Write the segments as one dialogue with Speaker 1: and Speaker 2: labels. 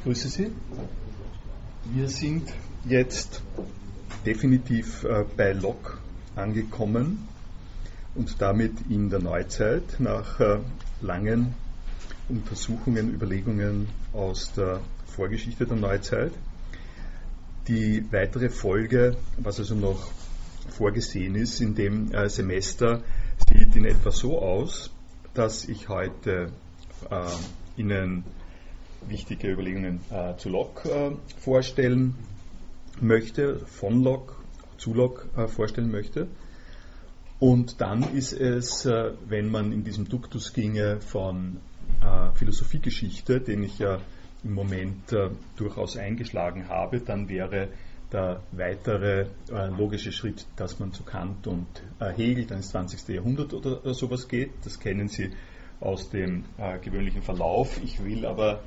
Speaker 1: Ich grüße Sie. Wir sind jetzt definitiv äh, bei Locke angekommen und damit in der Neuzeit nach äh, langen Untersuchungen, Überlegungen aus der Vorgeschichte der Neuzeit. Die weitere Folge, was also noch vorgesehen ist in dem äh, Semester, sieht in etwa so aus, dass ich heute Ihnen wichtige Überlegungen äh, zu Locke äh, vorstellen möchte, von Locke zu Locke äh, vorstellen möchte. Und dann ist es, äh, wenn man in diesem Duktus ginge von äh, Philosophiegeschichte, den ich ja im Moment äh, durchaus eingeschlagen habe, dann wäre der weitere logische Schritt, dass man zu Kant und Hegel dann ins 20. Jahrhundert oder sowas geht. Das kennen Sie aus dem gewöhnlichen Verlauf. Ich will aber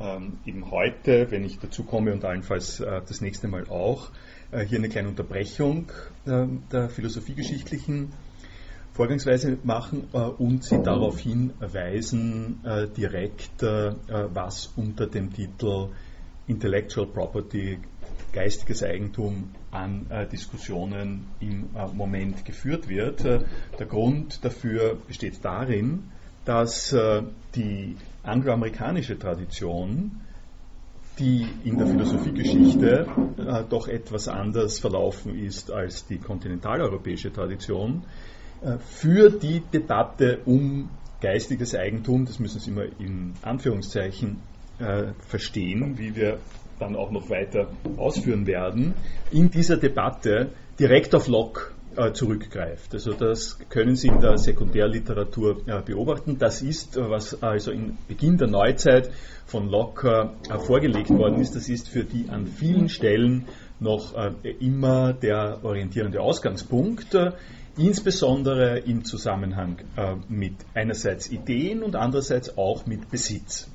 Speaker 1: ähm, eben heute, wenn ich dazu komme und allenfalls äh, das nächste Mal auch, äh, hier eine kleine Unterbrechung äh, der philosophiegeschichtlichen Vorgangsweise machen äh, und Sie darauf hinweisen, äh, direkt, äh, was unter dem Titel Intellectual Property, geistiges Eigentum an Diskussionen im Moment geführt wird. der Grund dafür besteht darin, dass die angloamerikanische Tradition, die in der Philosophiegeschichte äh, doch etwas anders verlaufen ist als die kontinentaleuropäische Tradition, äh, für die Debatte um geistiges Eigentum, das müssen Sie immer in Anführungszeichen äh, verstehen, wie wir dann auch noch weiter ausführen werden, in dieser Debatte direkt auf Locke äh, zurückgreift. Also das können Sie in der Sekundärliteratur äh, beobachten. Das ist, äh, was also im Beginn der Neuzeit von Locke vorgelegt worden ist. Das ist für die an vielen Stellen noch immer der orientierende Ausgangspunkt insbesondere im Zusammenhang mit einerseits Ideen und andererseits auch mit Besitz,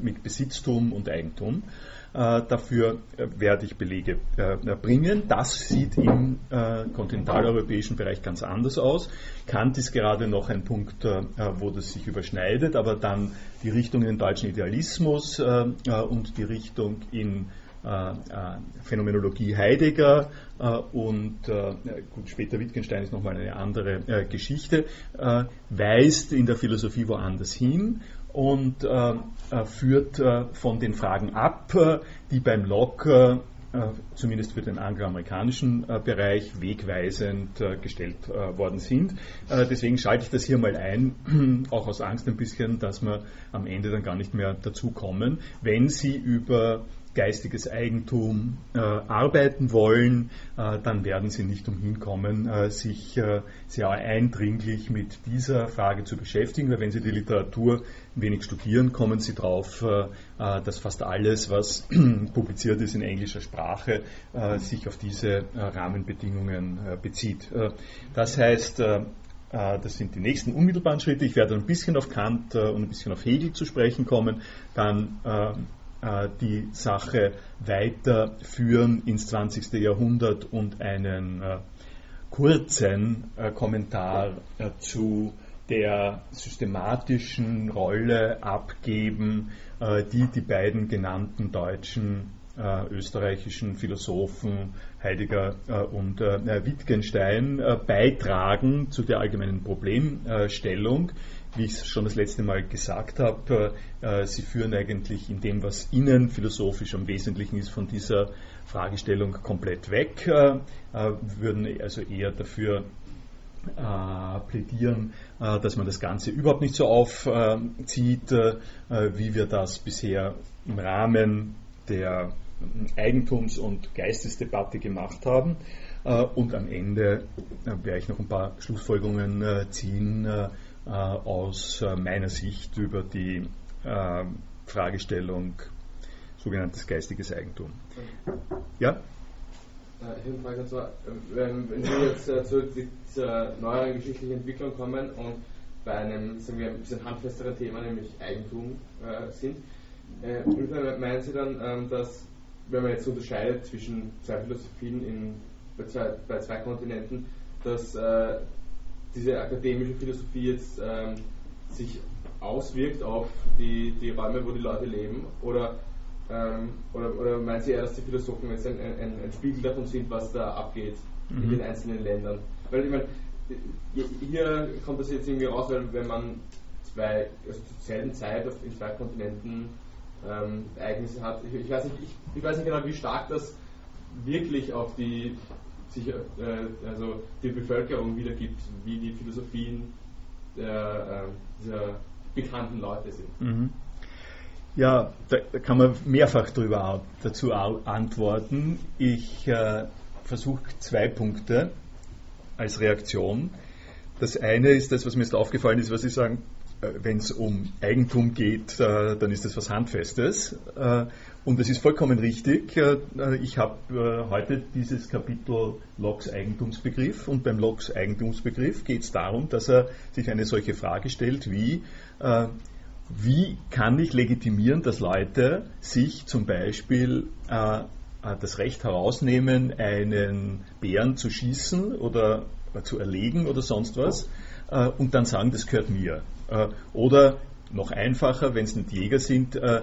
Speaker 1: mit Besitztum und Eigentum. Äh, dafür äh, werde ich Belege äh, bringen. Das sieht im kontinentaleuropäischen Bereich ganz anders aus. Kant ist gerade noch ein Punkt, wo das sich überschneidet, aber dann die Richtung in den deutschen Idealismus und die Richtung in Phänomenologie Heidegger und gut, später Wittgenstein ist nochmal eine andere Geschichte, weist in der Philosophie woanders hin und äh, äh, führt äh, von den Fragen ab, äh, die beim Locke äh, zumindest für den angloamerikanischen äh, Bereich wegweisend gestellt worden sind. deswegen schalte ich das hier mal ein, auch aus Angst ein bisschen, dass wir am Ende dann gar nicht mehr dazu kommen, wenn Sie über geistiges Eigentum äh, arbeiten wollen, äh, dann werden sie nicht umhin kommen, äh, sich äh, sehr eindringlich mit dieser Frage zu beschäftigen, weil wenn sie die Literatur wenig studieren, kommen sie drauf, äh, äh, dass fast alles, was publiziert ist in englischer Sprache, sich auf diese Rahmenbedingungen bezieht. das heißt, das sind die nächsten unmittelbaren Schritte. Ich werde ein bisschen auf Kant und ein bisschen auf Hegel zu sprechen kommen. Dann die Sache weiterführen ins 20. Jahrhundert und einen äh, kurzen äh, Kommentar zu der systematischen Rolle abgeben, die die beiden genannten deutschen österreichischen Philosophen Heidegger und Wittgenstein beitragen zu der allgemeinen Problemstellung wie ich es schon das letzte Mal gesagt habe, äh, sie führen eigentlich in dem, was ihnen philosophisch am wesentlichen ist, von dieser Fragestellung komplett weg, äh, äh, würden also eher dafür plädieren, dass man das Ganze überhaupt nicht so aufzieht, wie wir das bisher im Rahmen der Eigentums- und Geistesdebatte gemacht haben. Und am Ende werde ich noch ein paar Schlussfolgerungen ziehen äh, aus äh, meiner Sicht über die äh, Fragestellung sogenanntes geistiges Eigentum.
Speaker 2: Ja? Ich habe eine Frage, zwar, wenn, wir jetzt zurück zur neueren geschichtlichen Entwicklung kommen und bei einem, sagen wir, ein bisschen handfesteren Thema, nämlich Eigentum äh, sind, äh, meinen Sie dann, ähm, dass, wenn man jetzt unterscheidet zwischen zwei Philosophien in, bei, zwei, bei zwei Kontinenten, dass äh, diese akademische Philosophie jetzt ähm, sich auswirkt auf die, die Räume, wo die Leute leben? Oder Ähm, oder, oder meinen Sie eher, dass die Philosophen jetzt ein, ein, ein Spiegel davon sind, was da abgeht mhm. in den einzelnen Ländern? Weil ich meine, hier kommt das jetzt irgendwie raus, weil wenn man zwei, also zur selben Zeit auf, in zwei Kontinenten ähm, Ereignisse hat, ich, ich, weiß nicht, ich, ich, weiß nicht genau, wie stark das wirklich auf die, sich, äh, also die Bevölkerung wiedergibt, wie die Philosophien der, äh, dieser bekannten Leute sind. Mhm.
Speaker 1: Ja, da kann man mehrfach drüber dazu antworten. Ich äh, versuche zwei Punkte als Reaktion. Das eine ist das, was mir jetzt aufgefallen ist, was Sie sagen, wenn es um Eigentum geht, äh, dann ist das was Handfestes. Äh, und das ist vollkommen richtig. Ich habe heute dieses Kapitel Locks Eigentumsbegriff und beim Locks Eigentumsbegriff geht es darum, dass er sich eine solche Frage stellt wie, wie kann ich legitimieren, dass Leute sich zum Beispiel das Recht herausnehmen, einen Bären zu schießen oder zu erlegen oder sonst was äh, und dann sagen, das gehört mir. Äh, oder noch einfacher, wenn es nicht Jäger sind, äh,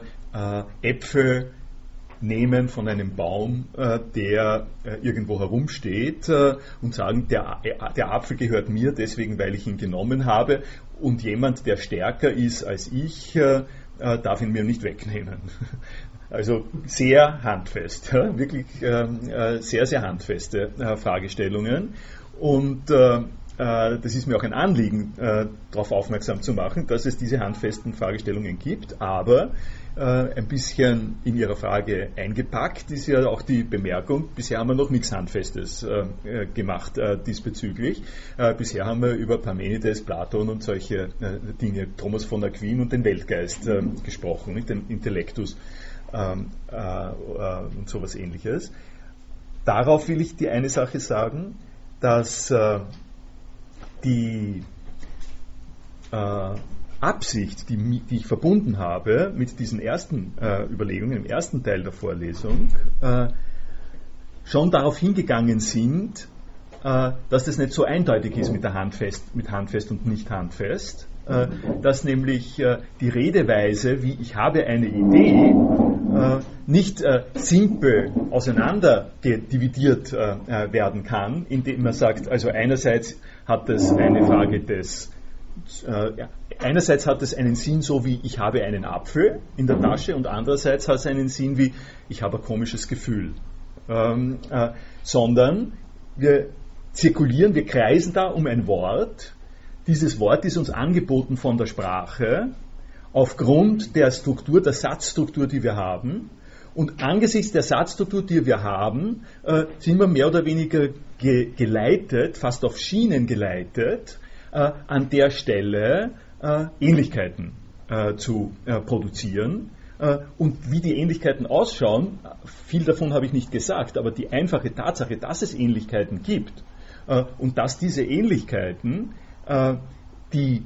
Speaker 1: Äpfel nehmen von einem Baum, der irgendwo herumsteht und sagen, der, der Apfel gehört mir deswegen, weil ich ihn genommen habe und jemand, der stärker ist als ich, darf ihn mir nicht wegnehmen. Also sehr handfest, wirklich sehr, sehr handfeste Fragestellungen. Und äh, äh, das ist mir auch ein Anliegen, äh, darauf aufmerksam zu machen, dass es diese handfesten Fragestellungen gibt, aber äh, ein bisschen in Ihrer Frage eingepackt ist ja auch die Bemerkung, bisher haben wir noch nichts Handfestes äh, gemacht äh, diesbezüglich. bisher haben wir über Parmenides, Platon und solche Dinge, Thomas von Aquin und den Weltgeist gesprochen, den Intellektus ähm, und sowas ähnliches. Darauf will ich die eine Sache sagen, dass äh, die äh, Absicht, die, die, ich verbunden habe mit diesen ersten äh, Überlegungen im ersten Teil der Vorlesung, äh, schon darauf hingegangen sind, äh, dass das nicht so eindeutig ist mit der Handfest, mit Handfest und nicht Handfest, äh, dass nämlich die Redeweise, wie ich habe eine Idee, äh, nicht äh, simpel auseinander dividiert äh, werden kann, indem man sagt, also einerseits hat es eine Frage des ja, einerseits hat es einen Sinn so wie ich habe einen Apfel in der Tasche und andererseits hat es einen Sinn wie ich habe ein komisches Gefühl. Ähm, äh, sondern wir zirkulieren, wir kreisen da um ein Wort. Dieses Wort ist uns angeboten von der Sprache aufgrund der Struktur, der Satzstruktur, die wir haben. Und angesichts der Satzstruktur, die wir haben, äh, sind wir mehr oder weniger ge geleitet, fast auf Schienen geleitet, äh, an der Stelle äh, Ähnlichkeiten äh, zu äh, produzieren. Äh, und wie die Ähnlichkeiten ausschauen, viel davon habe ich nicht gesagt, aber die einfache Tatsache, dass es Ähnlichkeiten gibt und dass diese Ähnlichkeiten die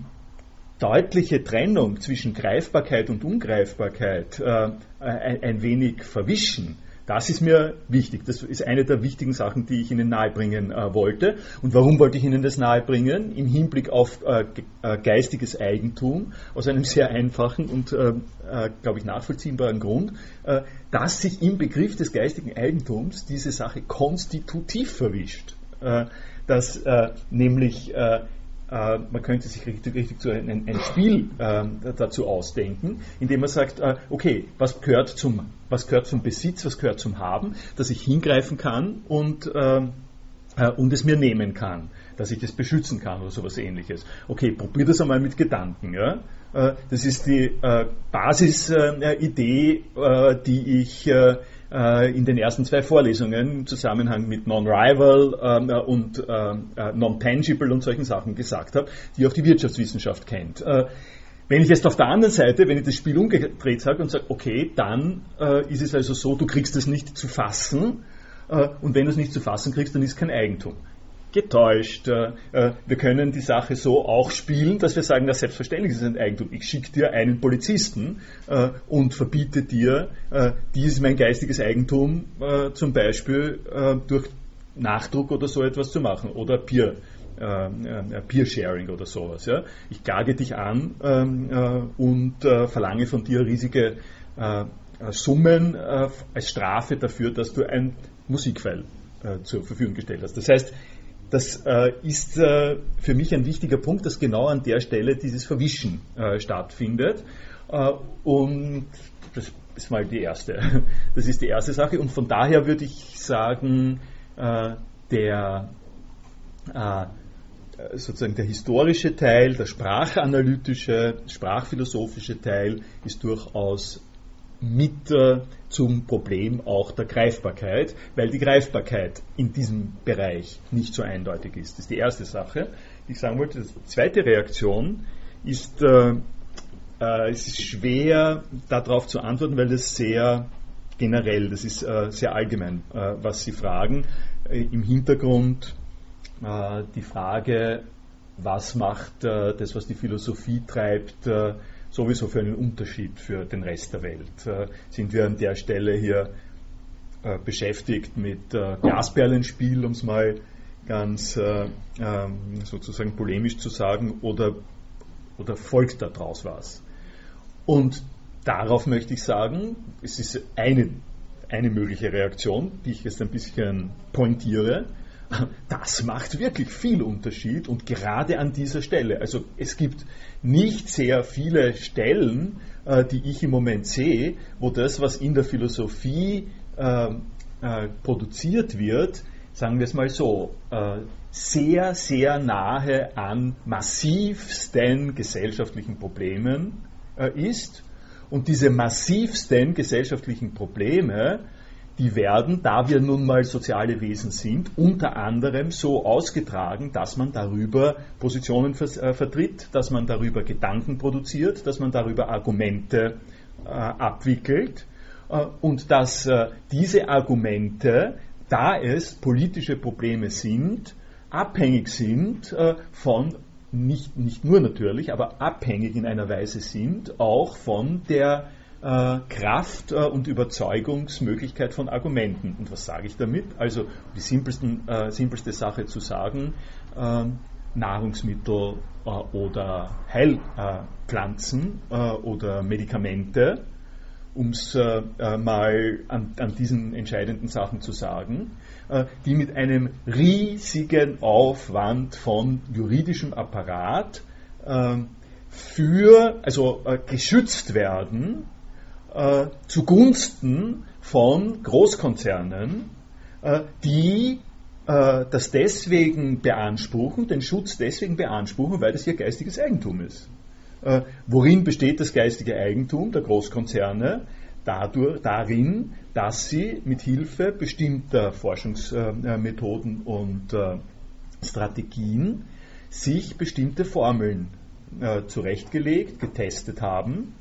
Speaker 1: deutliche Trennung zwischen Greifbarkeit und Ungreifbarkeit äh, ein, ein, wenig verwischen. Das ist mir wichtig. Das ist eine der wichtigen Sachen, die ich Ihnen nahebringen äh, wollte. Und warum wollte ich Ihnen das nahebringen? Im Hinblick auf äh, äh geistiges Eigentum, aus einem sehr einfachen und, äh, äh, glaube ich, nachvollziehbaren Grund, dass sich im Begriff des geistigen Eigentums diese Sache konstitutiv verwischt. dass nämlich äh, man könnte sich richtig, richtig so ein, ein Spiel äh, dazu ausdenken, indem man sagt, äh, okay, was gehört, zum, was gehört zum Besitz, was gehört zum Haben, dass ich hingreifen kann und, ähm, äh, und es mir nehmen kann, dass ich es beschützen kann oder sowas ähnliches. Okay, probier das einmal mit Gedanken. Ja? Äh, das ist die äh, Basisidee, die ich äh, in den ersten zwei Vorlesungen im Zusammenhang mit Non-Rival ähm, äh, und ähm, äh, Non-Tangible und solchen Sachen gesagt habe, die auch die Wirtschaftswissenschaft kennt. Äh, wenn ich jetzt auf der anderen Seite, wenn ich das Spiel umgedreht sage und sage, okay, dann äh, ist es also so, du kriegst es nicht zu fassen äh, und wenn du es nicht zu fassen kriegst, dann ist es kein Eigentum getäuscht. Äh, äh, wir können die Sache so auch spielen, dass wir sagen, na selbstverständlich ist ein Eigentum. Ich schicke dir einen Polizisten äh, und verbiete dir, dies mein geistiges Eigentum zum Beispiel durch Nachdruck oder so etwas zu machen oder Peer. Peer-Sharing oder sowas. Ich klage dich an ähm, und verlange von dir riesige Summen als Strafe dafür, dass du ein Musikfile zur Verfügung gestellt hast. Das heißt, das ist für mich ein wichtiger Punkt, dass genau an der Stelle dieses Verwischen stattfindet. und das ist mal die erste. Das ist die erste Sache. Und von daher würde ich sagen, der sozusagen der historische Teil, der sprachanalytische, sprachphilosophische Teil ist durchaus mit äh, zum Problem auch der Greifbarkeit, weil die Greifbarkeit in diesem Bereich nicht so eindeutig ist. Das ist die erste Sache, die ich sagen wollte. Die zweite Reaktion ist, äh, äh, es ist schwer darauf zu antworten, weil es sehr generell, das ist äh, sehr allgemein, äh, was Sie fragen. Äh, Im Hintergrund die Frage, was macht das, was die Philosophie treibt, sowieso für einen Unterschied für den Rest der Welt? Sind wir an der Stelle hier beschäftigt mit Glasperlenspiel, um es mal ganz ähm, sozusagen polemisch zu sagen, oder, oder folgt daraus was? Und darauf möchte ich sagen, es ist eine, eine mögliche Reaktion, die ich jetzt ein bisschen pointiere, das macht wirklich viel Unterschied und gerade an dieser Stelle. Also es gibt nicht sehr viele Stellen, äh, die ich im Moment sehe, wo das, was in der Philosophie äh, äh, produziert wird, sagen wir es mal so, äh, sehr, sehr nahe an massivsten gesellschaftlichen Problemen ist. Und diese massivsten gesellschaftlichen Probleme die werden, da wir nun mal soziale Wesen sind, unter anderem so ausgetragen, dass man darüber Positionen äh, vertritt, dass man darüber Gedanken produziert, dass man darüber Argumente äh, abwickelt. Äh, und dass äh, diese Argumente, da es politische Probleme sind, abhängig sind äh, von nicht, nicht nur natürlich, aber abhängig in einer Weise sind, auch von der Kraft äh, und Überzeugungsmöglichkeit von Argumenten. Und was sage ich damit? Also die simpelsten, äh, simpelste Sache zu sagen, ähm, Nahrungsmittel äh, oder Heilpflanzen äh, oder Medikamente, um es äh, mal an, an, diesen entscheidenden Sachen zu sagen, die mit einem riesigen Aufwand von juridischem Apparat für, also geschützt werden äh, zugunsten von Großkonzernen, äh, die äh, das deswegen beanspruchen, den Schutz deswegen beanspruchen, weil das ihr geistiges Eigentum ist. Äh, worin besteht das geistige Eigentum der Großkonzerne? Dadurch, darin, dass sie mit Hilfe bestimmter Forschungsmethoden und äh, Strategien sich bestimmte Formeln äh, zurechtgelegt, getestet haben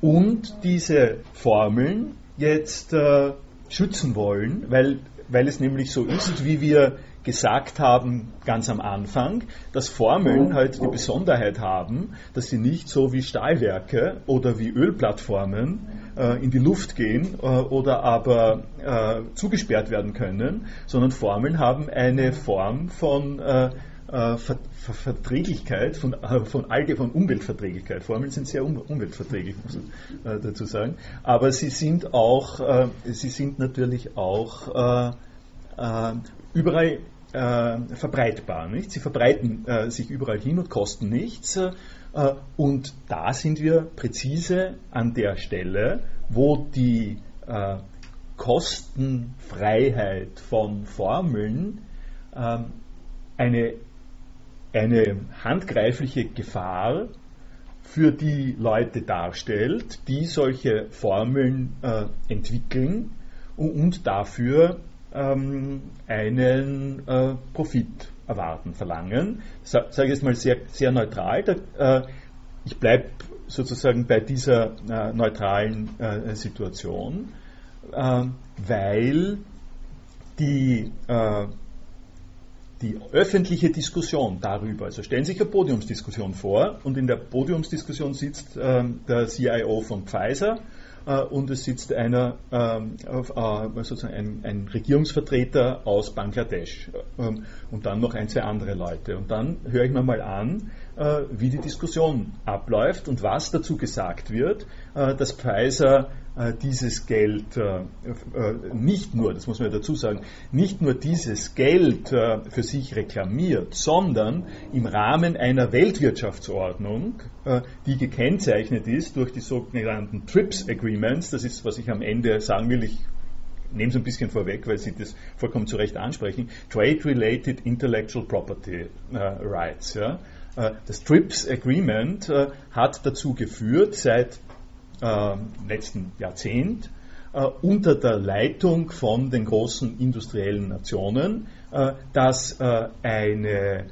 Speaker 1: und diese Formeln jetzt äh, schützen wollen, weil, weil es nämlich so ist, wie wir gesagt haben ganz am Anfang, dass Formeln halt die Besonderheit haben, dass sie nicht so wie Stahlwerke oder wie Ölplattformen äh, in die Luft gehen äh, oder aber äh, zugesperrt werden können, sondern Formeln haben eine Form von äh, Ver Ver Verträglichkeit, von, äh, von, Alge, von Umweltverträglichkeit. Formeln sind sehr um, umweltverträglich, muss man äh, dazu sagen. Aber sie sind auch, äh, sie sind natürlich auch äh, überall verbreitbar. Nicht? Sie verbreiten sich überall hin und kosten nichts. und da sind wir präzise an der Stelle, wo die Kostenfreiheit von Formeln eine eine handgreifliche Gefahr für die Leute darstellt, die solche Formeln äh, entwickeln und, und dafür ähm, einen äh, Profit erwarten, verlangen. Sage ich jetzt mal sehr, sehr neutral. Da, äh, ich bleibe sozusagen bei dieser äh, neutralen äh, Situation, äh, weil die die öffentliche Diskussion darüber, also stellen Sie sich eine Podiumsdiskussion vor und in der Podiumsdiskussion sitzt ähm, der CIO von Pfizer äh, und es sitzt einer, ähm, äh, sozusagen ein, ein, Regierungsvertreter aus Bangladesch ähm, und dann noch ein, zwei andere Leute. Und dann höre ich mir mal an, äh, wie die Diskussion abläuft und was dazu gesagt wird, äh, dass Pfizer äh, dieses Geld nicht nur, das muss man dazu sagen, nicht nur dieses Geld für sich reklamiert, sondern im Rahmen einer Weltwirtschaftsordnung, die gekennzeichnet ist durch die sogenannten TRIPS Agreements, das ist, was ich am Ende sagen will, ich nehme es ein bisschen vorweg, weil Sie das vollkommen zu Recht ansprechen, Trade-Related Intellectual Property Rights. Äh, das TRIPS Agreement äh, hat dazu geführt, seit äh, letzten Jahrzehnt, unter der Leitung von den großen industriellen Nationen, dass eine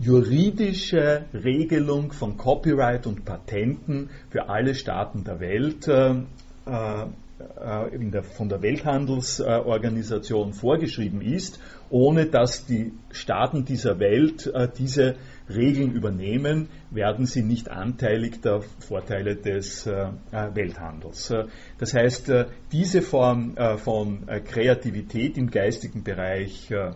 Speaker 1: juridische Regelung von Copyright und Patenten für alle Staaten der Welt der, von der Welthandelsorganisation vorgeschrieben ist, ohne dass die Staaten dieser Welt diese Regeln übernehmen, werden sie nicht anteilig der Vorteile des äh, äh, Welthandels. Äh, das heißt, diese Form von Kreativität im geistigen Bereich äh,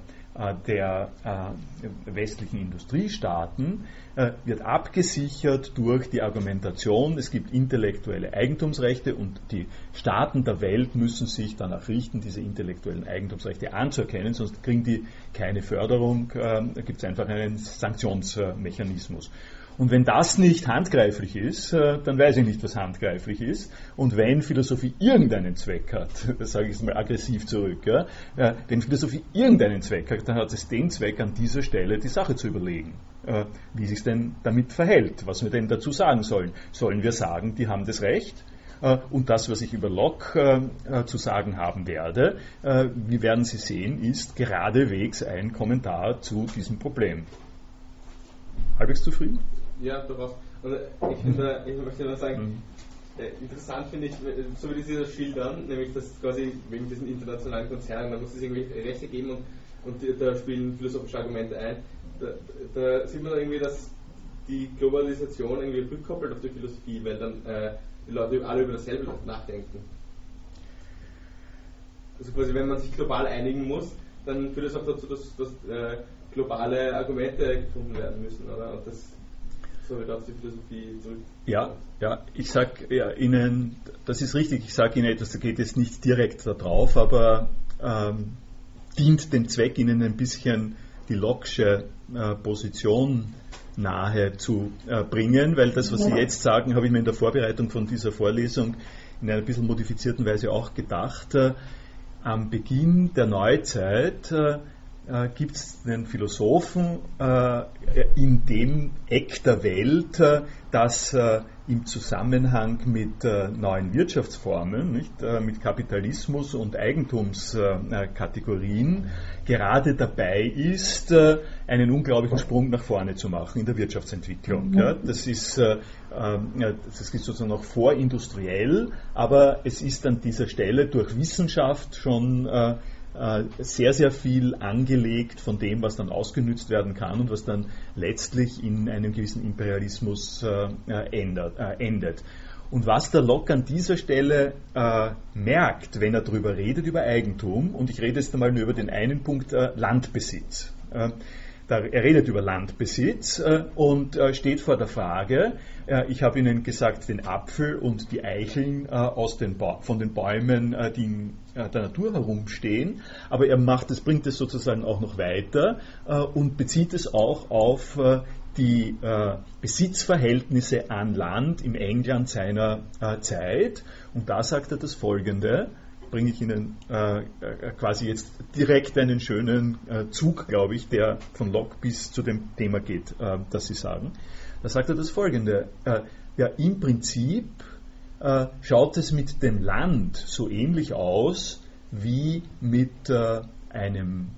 Speaker 1: der äh, westlichen Industriestaaten äh, wird abgesichert durch die Argumentation, es gibt intellektuelle Eigentumsrechte und die Staaten der Welt müssen sich danach richten, diese intellektuellen Eigentumsrechte anzuerkennen, sonst kriegen die keine Förderung, da gibt es einfach einen Sanktionsmechanismus. Und wenn das nicht handgreiflich ist, äh, dann weiß ich nicht, was handgreiflich ist. Und wenn Philosophie irgendeinen Zweck hat, das sage ich jetzt mal aggressiv zurück, ja, äh, wenn Philosophie irgendeinen Zweck hat, dann hat es den Zweck, an dieser Stelle die Sache zu überlegen, äh, wie sich denn damit verhält, was wir denn dazu sagen sollen. Sollen wir sagen, die haben das Recht? Und das, was ich über Locke zu sagen haben werde, wie werden Sie sehen, ist geradewegs ein Kommentar zu diesem Problem. Halbwegs zufrieden?
Speaker 2: Ja, durchaus. Und ich, finde, ich möchte nur sagen, mhm. äh, interessant finde ich, so wie Sie das schildern, nämlich dass quasi wegen diesen internationalen Konzernen, da muss es irgendwie Rechte geben und, und da spielen philosophische Argumente ein. Da, da sieht man irgendwie, dass die Globalisation irgendwie rückkoppelt auf die Philosophie, weil dann äh, die Leute alle über dasselbe nachdenken. Also quasi, wenn man sich global einigen muss, dann führt es auch dazu, dass, dass äh, globale Argumente gefunden werden müssen, oder? Und das auf die Philosophie zurück.
Speaker 1: Ja, ja, ich sage ja, Ihnen, das ist richtig, ich sage Ihnen etwas, da geht es nicht direkt darauf, aber ähm, dient dem Zweck, Ihnen ein bisschen die Locksche äh, Position nahe zu äh, bringen, weil das, was Sie jetzt sagen, habe ich mir in der Vorbereitung von dieser Vorlesung in einer bisschen modifizierten Weise auch gedacht. Äh, am Beginn der Neuzeit äh, gibt es einen Philosophen äh, in dem Eck der Welt, äh, das äh, im Zusammenhang mit äh, neuen Wirtschaftsformen, nicht, äh, mit Kapitalismus und Eigentumskategorien gerade dabei ist, einen unglaublichen Sprung nach vorne zu machen in der Wirtschaftsentwicklung. Mhm. Ja, das, ist, das ist sozusagen noch vorindustriell, aber es ist an dieser Stelle durch Wissenschaft schon sehr, sehr viel angelegt von dem, was dann ausgenützt werden kann und was dann letztlich in einem gewissen Imperialismus äh, äh äh, endet. Und was der Locke an dieser Stelle äh, merkt, wenn er darüber redet, über Eigentum, und ich rede jetzt einmal nur über den einen Punkt, äh, Landbesitz. Da, er redet über Landbesitz äh, und äh, steht vor der Frage, äh, ich habe Ihnen gesagt, den Apfel und die Eicheln aus den von den Bäumen, die in der Natur herumstehen, aber er macht es, bringt es sozusagen auch noch weiter und bezieht es auch auf die Besitzverhältnisse an Land im England seiner Zeit. Und da sagt er das Folgende, bringe ich Ihnen äh, äh, quasi jetzt direkt einen schönen äh, Zug, glaube ich, der von Locke bis zu dem Thema geht, äh, das Sie sagen. Da sagt er das folgende. Äh, ja, im Prinzip äh, schaut es mit dem Land so ähnlich aus wie mit einem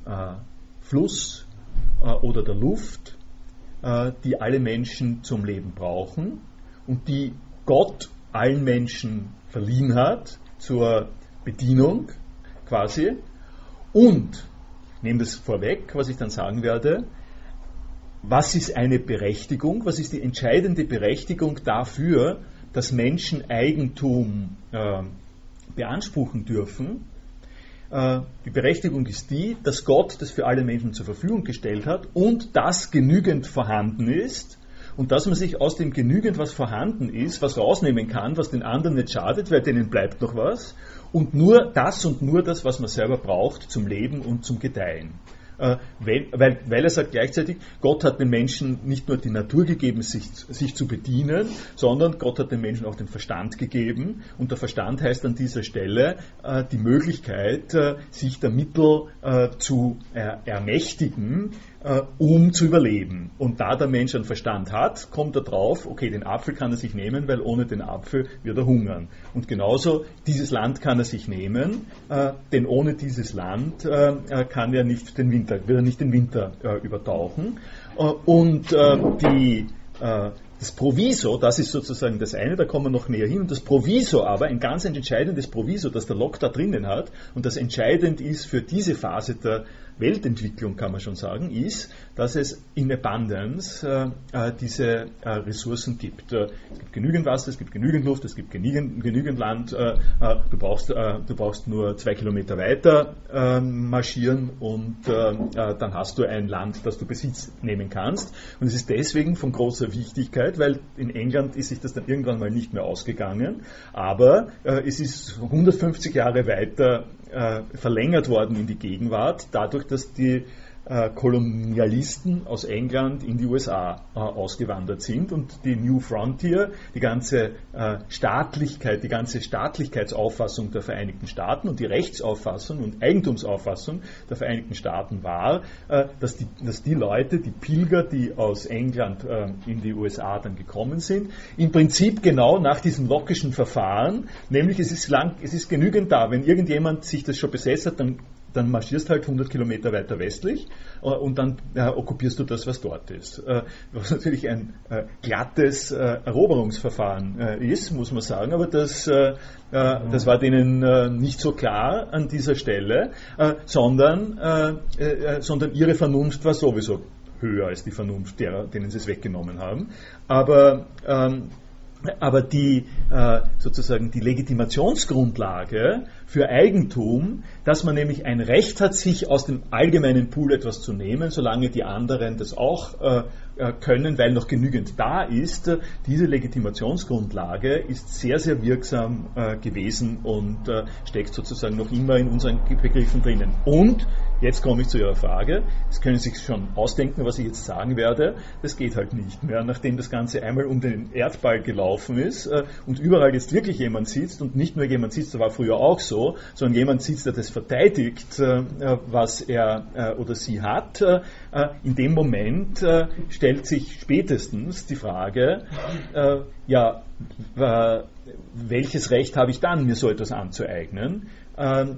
Speaker 1: Fluss oder der Luft, die alle Menschen zum Leben brauchen und die Gott allen Menschen verliehen hat zur Bedienung quasi. Und, ich nehme das vorweg, was ich dann sagen werde, was ist eine Berechtigung? Was ist die entscheidende Berechtigung dafür, dass Menschen Eigentum äh, beanspruchen dürfen? Äh, die Berechtigung ist die, dass Gott das für alle Menschen zur Verfügung gestellt hat und das genügend vorhanden ist, und dass man sich aus dem genügend, was vorhanden ist, was rausnehmen kann, was den anderen nicht schadet, weil denen bleibt noch was, und nur das und nur das, was man selber braucht zum Leben und zum Gedeihen. Äh, weil, weil, er sagt gleichzeitig, Gott hat den Menschen nicht nur die Natur gegeben, sich, sich, zu bedienen, sondern Gott hat den Menschen auch den Verstand gegeben. Und der Verstand heißt an dieser Stelle äh, die Möglichkeit, äh, sich der Mittel zu ermächtigen, äh, um zu überleben. Und da der Mensch einen Verstand hat, kommt er drauf, okay, den Apfel kann er sich nehmen, weil ohne den Apfel wird er hungern. Und genauso, dieses Land kann er sich nehmen, äh, denn ohne dieses Land äh, äh kann er nicht den Winter, wird er nicht den Winter äh, übertauchen. Äh, und die das Proviso, das ist sozusagen das eine, da kommen wir noch näher hin. Und das Proviso aber, ein ganz entscheidendes Proviso, das der Locke da drinnen hat und das entscheidend ist für diese Phase der Weltentwicklung, kann man schon sagen, ist, dass es in Abundance äh, äh, diese äh, Ressourcen gibt. Äh, es gibt genügend Wasser, es gibt genügend Luft, es gibt genügend, genügend Land. Äh, äh, du, brauchst, du brauchst nur zwei Kilometer weiter ähm, marschieren und dann hast du ein Land, das du Besitz nehmen kannst. Und es ist deswegen von großer Wichtigkeit, weil in England ist sich das dann irgendwann mal nicht mehr ausgegangen, aber es ist 150 Jahre weiter verlängert worden in die Gegenwart, dadurch, dass die äh, Kolonialisten aus England in die USA äh, ausgewandert sind und die New Frontier, die ganze äh, Staatlichkeit, die ganze Staatlichkeitsauffassung der Vereinigten Staaten und die Rechtsauffassung und Eigentumsauffassung der Vereinigten Staaten war, dass, die, dass die Leute, die Pilger, die aus England in die USA dann gekommen sind, im Prinzip genau nach diesem lockischen Verfahren, nämlich es ist, lang, es ist genügend da, wenn irgendjemand sich das schon besetzt hat, dann dann marschierst halt 100 Kilometer weiter westlich äh, und dann äh, okkupierst du das, was dort ist. Äh, was natürlich ein äh, glattes äh, Eroberungsverfahren äh, ist, muss man sagen, aber das, das war denen nicht so klar an dieser Stelle, sondern, sondern ihre Vernunft war sowieso höher als die Vernunft derer, denen sie es weggenommen haben. Aber ähm, aber die äh, sozusagen die Legitimationsgrundlage für Eigentum, dass man nämlich ein Recht hat, sich aus dem allgemeinen Pool etwas zu nehmen, solange die anderen das auch äh, äh können, weil noch genügend da ist. Diese Legitimationsgrundlage ist sehr, sehr wirksam äh, gewesen und äh, steckt sozusagen noch immer in unseren Begriffen drinnen. Und Jetzt komme ich zu Ihrer Frage. Das können Sie sich schon ausdenken, was ich jetzt sagen werde. Das geht halt nicht mehr, nachdem das Ganze einmal um den Erdball gelaufen ist äh, und überall jetzt wirklich jemand sitzt und nicht nur jemand sitzt, das war früher auch so, sondern jemand sitzt, der das verteidigt, äh, was er äh, oder sie hat. Äh, in dem Moment stellt sich spätestens die Frage, ja, welches Recht habe ich dann, mir so etwas anzueignen?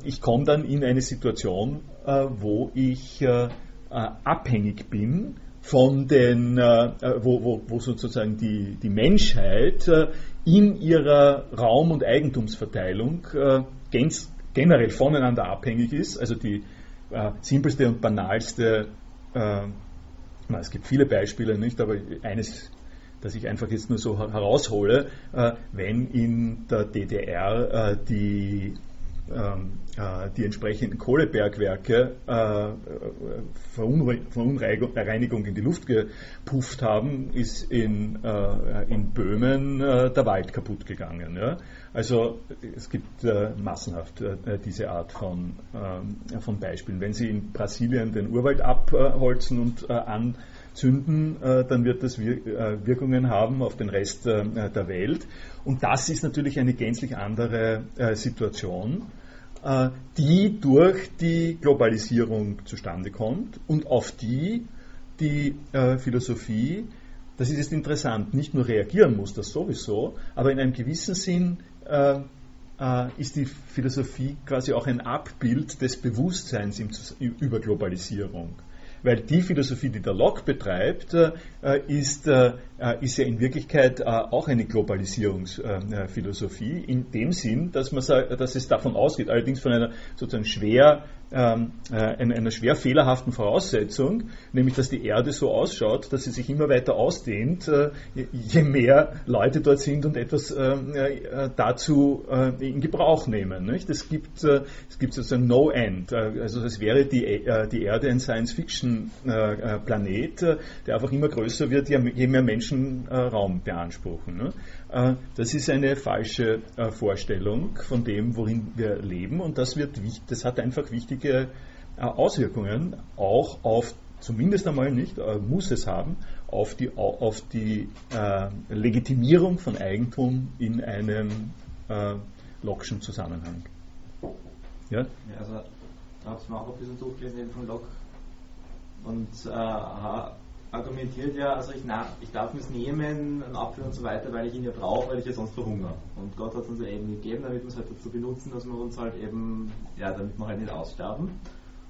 Speaker 1: Ich komme dann in eine Situation, wo ich abhängig bin von den, wo, wo, wo sozusagen die, die Menschheit in ihrer Raum- und Eigentumsverteilung gens, generell voneinander abhängig ist. Also die simpelste und banalste, na, es gibt viele Beispiele, nicht, aber eines das ich einfach jetzt nur so heraushole, wenn in der DDR die äh, die entsprechenden Kohlebergwerke äh, Verunreinigung in die Luft gepufft haben, ist in, äh, in Böhmen der Wald kaputt gegangen. Also es gibt massenhaft diese Art von, ähm, von Beispielen. Wenn Sie in Brasilien den Urwald abholzen und anzünden, dann wird das Wirkungen haben auf den Rest der Welt. Und das ist natürlich eine gänzlich andere Situation. Äh, die durch die Globalisierung zustande kommt und auf die die äh, Philosophie, das ist jetzt interessant, nicht nur reagieren muss, das sowieso, aber in einem gewissen Sinn äh, ist die Philosophie quasi auch ein Abbild des Bewusstseins über Globalisierung weil die Philosophie, die der Locke betreibt, äh, ist, äh, ist ja in Wirklichkeit äh, auch eine Globalisierungsphilosophie, in dem Sinn, dass, man dass es davon ausgeht, allerdings von einer sozusagen schwer ähm, äh, einer schwer fehlerhaften Voraussetzung, nämlich dass die Erde so ausschaut, dass sie sich immer weiter ausdehnt, äh, je mehr Leute dort sind und etwas äh, dazu in Gebrauch nehmen. Es gibt, es gibt sozusagen No End. Also es wäre die Erde ein Science-Fiction-Planet, der einfach immer größer wird, je mehr Menschen akademischen äh, Raum beanspruchen. Ne? Äh, das ist eine falsche äh, Vorstellung von dem, worin wir leben und das, wird, das hat einfach wichtige äh, Auswirkungen auch auf, zumindest einmal nicht, äh, muss es haben, auf die, auf die äh, Legitimierung von Eigentum in einem Locke'schen Zusammenhang.
Speaker 3: Ja? ja also da habe ich mir auch ein bisschen durchgelesen von Locke und äh, argumentiert ja, also ich, na, ich darf mir es nehmen, einen Apfel und so weiter, weil ich ihn ja brauche, weil ich ja sonst verhungere. Und Gott hat es uns ja eben gegeben, damit wir es halt dazu benutzen, dass wir uns halt eben, ja, damit wir halt nicht aussterben.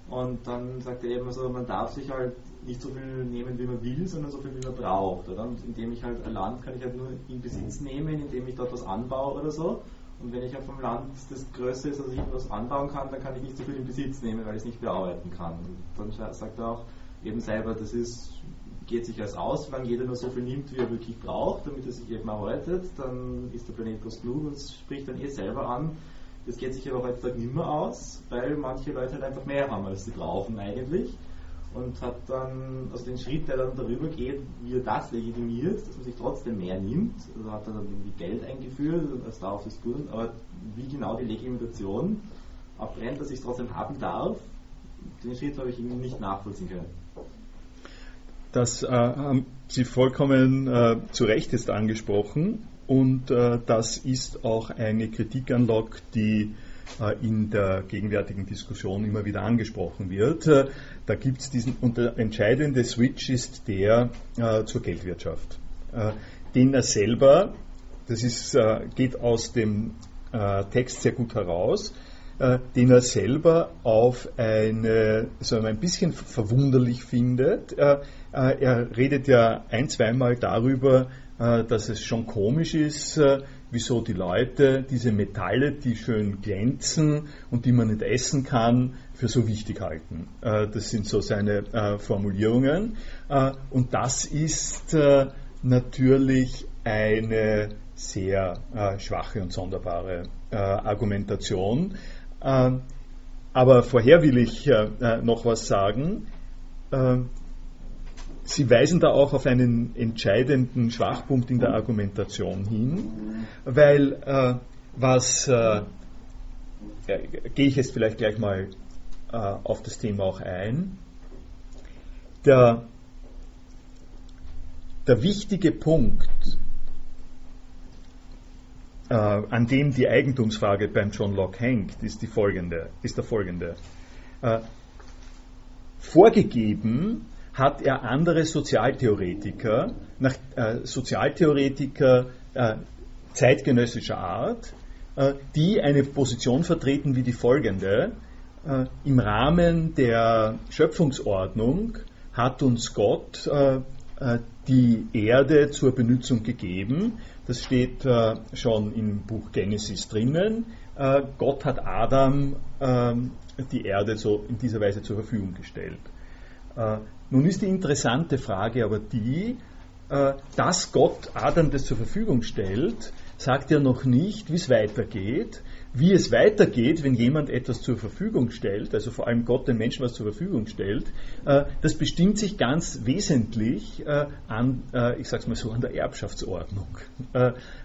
Speaker 3: Und dann sagt er eben, also man darf sich halt nicht so viel nehmen, wie man will, sondern so viel, wie man braucht. Oder? Und indem ich halt ein Land kann ich halt nur in Besitz nehmen, indem ich dort was anbaue oder so. Und wenn ich halt vom Land das größer ist, dass ich etwas anbauen kann, dann kann ich nicht so viel in Besitz nehmen, weil ich es nicht bearbeiten kann. Und dann sagt er auch eben selber, das ist, geht sich als aus, wenn jeder nur so viel nimmt, wie er wirklich braucht, damit er sich eben erhaltet, dann ist der Planet bloß genug und spricht dann eh selber an. Das geht sich aber heutzutage nicht mehr aus, weil manche Leute halt einfach mehr haben, als sie brauchen eigentlich und hat dann, also den Schritt, der dann darüber geht, wie er das legitimiert, dass man sich trotzdem mehr nimmt, also hat er dann irgendwie Geld eingeführt, als darauf ist gut, aber wie genau die Legitimation abbrennt, dass ich es trotzdem haben darf, den Schritt habe ich irgendwie nicht nachvollziehen können.
Speaker 1: Das äh, haben Sie vollkommen äh, zu Recht jetzt angesprochen und äh, das ist auch eine Kritik an Locke, die äh, in der gegenwärtigen Diskussion immer wieder angesprochen wird. Äh, da gibt es diesen, und der entscheidende Switch ist der äh, zur Geldwirtschaft, den er selber, das ist, geht aus dem Text sehr gut heraus, den er selber auf eine, sagen wir, ein bisschen verwunderlich findet. Er redet ja ein, zweimal darüber, dass es schon komisch ist, wieso die Leute diese Metalle, die schön glänzen und die man nicht essen kann, für so wichtig halten. Äh, das sind so seine äh, Formulierungen. Äh, und das ist natürlich eine sehr schwache und sonderbare Argumentation. Aber vorher will ich noch was sagen. Sie weisen da auch auf einen entscheidenden Schwachpunkt in der Argumentation hin, weil äh, was, äh, ja, gehe ich jetzt vielleicht gleich mal äh, auf das Thema auch ein, der, der wichtige Punkt, äh, an dem die Eigentumsfrage beim John Locke hängt, ist, die folgende, ist der folgende. Äh, vorgegeben hat er andere Sozialtheoretiker, nach äh, Sozialtheoretiker äh, zeitgenössischer Art, äh, die eine Position vertreten wie die folgende. Äh, Im Rahmen der Schöpfungsordnung hat uns Gott äh, äh, die Erde zur Benutzung gegeben. Das steht schon im Buch Genesis drinnen. Gott hat Adam ähm, die Erde so in dieser Weise zur Verfügung gestellt. Nun ist die interessante Frage aber die, äh, dass Gott Adam das zur Verfügung stellt, sagt ja noch nicht, wie es weitergeht, wie es weitergeht, wenn jemand etwas zur Verfügung stellt, also vor allem Gott den Menschen was zur Verfügung stellt, äh, das bestimmt sich ganz wesentlich äh, an, äh, ich sag's mal so, an der Erbschaftsordnung.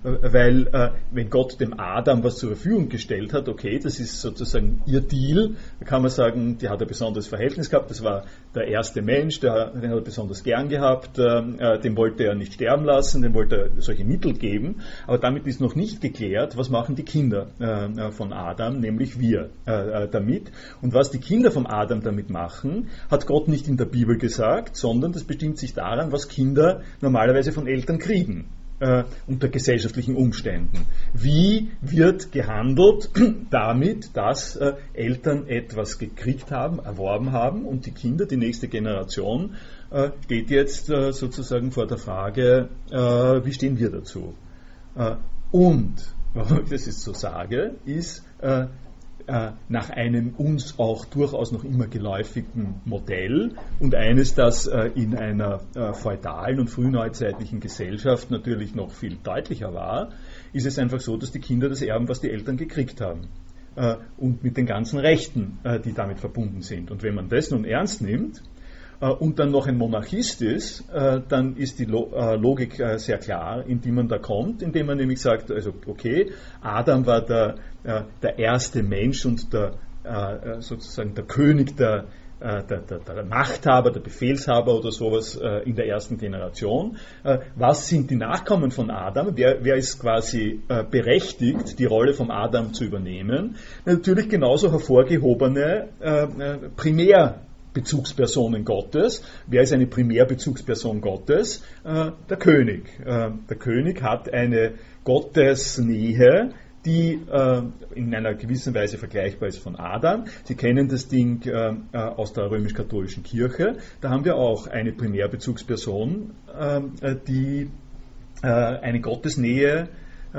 Speaker 1: Weil wenn Gott dem Adam was zur Verfügung gestellt hat, okay, das ist sozusagen ihr Deal, da kann man sagen, die hat ein besonderes Verhältnis gehabt, das war der erste Mensch, den hat er besonders gern gehabt, dem wollte er nicht sterben lassen, dem wollte er solche Mittel geben, aber damit ist noch nicht geklärt, was machen die Kinder äh, von Adam, nämlich wir, äh, äh, damit. Und was die Kinder von Adam damit machen, hat Gott nicht in der Bibel gesagt, sondern das bestimmt sich daran, was Kinder normalerweise von Eltern kriegen unter gesellschaftlichen Umständen. Wie wird gehandelt damit, dass äh, Eltern etwas gekriegt haben, erworben haben und die Kinder, die nächste Generation, äh, steht jetzt äh, sozusagen vor der Frage, wie stehen wir dazu? und warum ich das jetzt so sage, ist äh, äh, nach einem uns auch durchaus noch immer geläufigen Modell und eines, das äh, in einer äh, feudalen und frühneuzeitlichen Gesellschaft natürlich noch viel deutlicher war, ist es einfach so, dass die Kinder das erben, was die Eltern gekriegt haben. Äh, und mit den ganzen Rechten, äh, die damit verbunden sind. Und wenn man das nun ernst nimmt, und dann noch ein Monarchist ist, dann ist die Logik sehr klar, in die man da kommt, indem man nämlich sagt, also okay, Adam war der, der erste Mensch und der sozusagen der König der, äh, der, der, der, Machthaber, der Befehlshaber oder sowas äh, in der ersten Generation. Äh, was sind die Nachkommen von Adam? Wer, wer ist quasi berechtigt, die Rolle von Adam zu übernehmen? Natürlich genauso hervorgehobene Primärbezugspersonen Gottes. Wer ist eine Primärbezugsperson Gottes? der König. der König hat eine Gottesnähe, die äh, in einer gewissen Weise vergleichbar ist von Adam. Sie kennen das Ding äh, äh aus der römisch-katholischen Kirche. Da haben wir auch eine Primärbezugsperson, äh, die äh, eine Gottesnähe äh,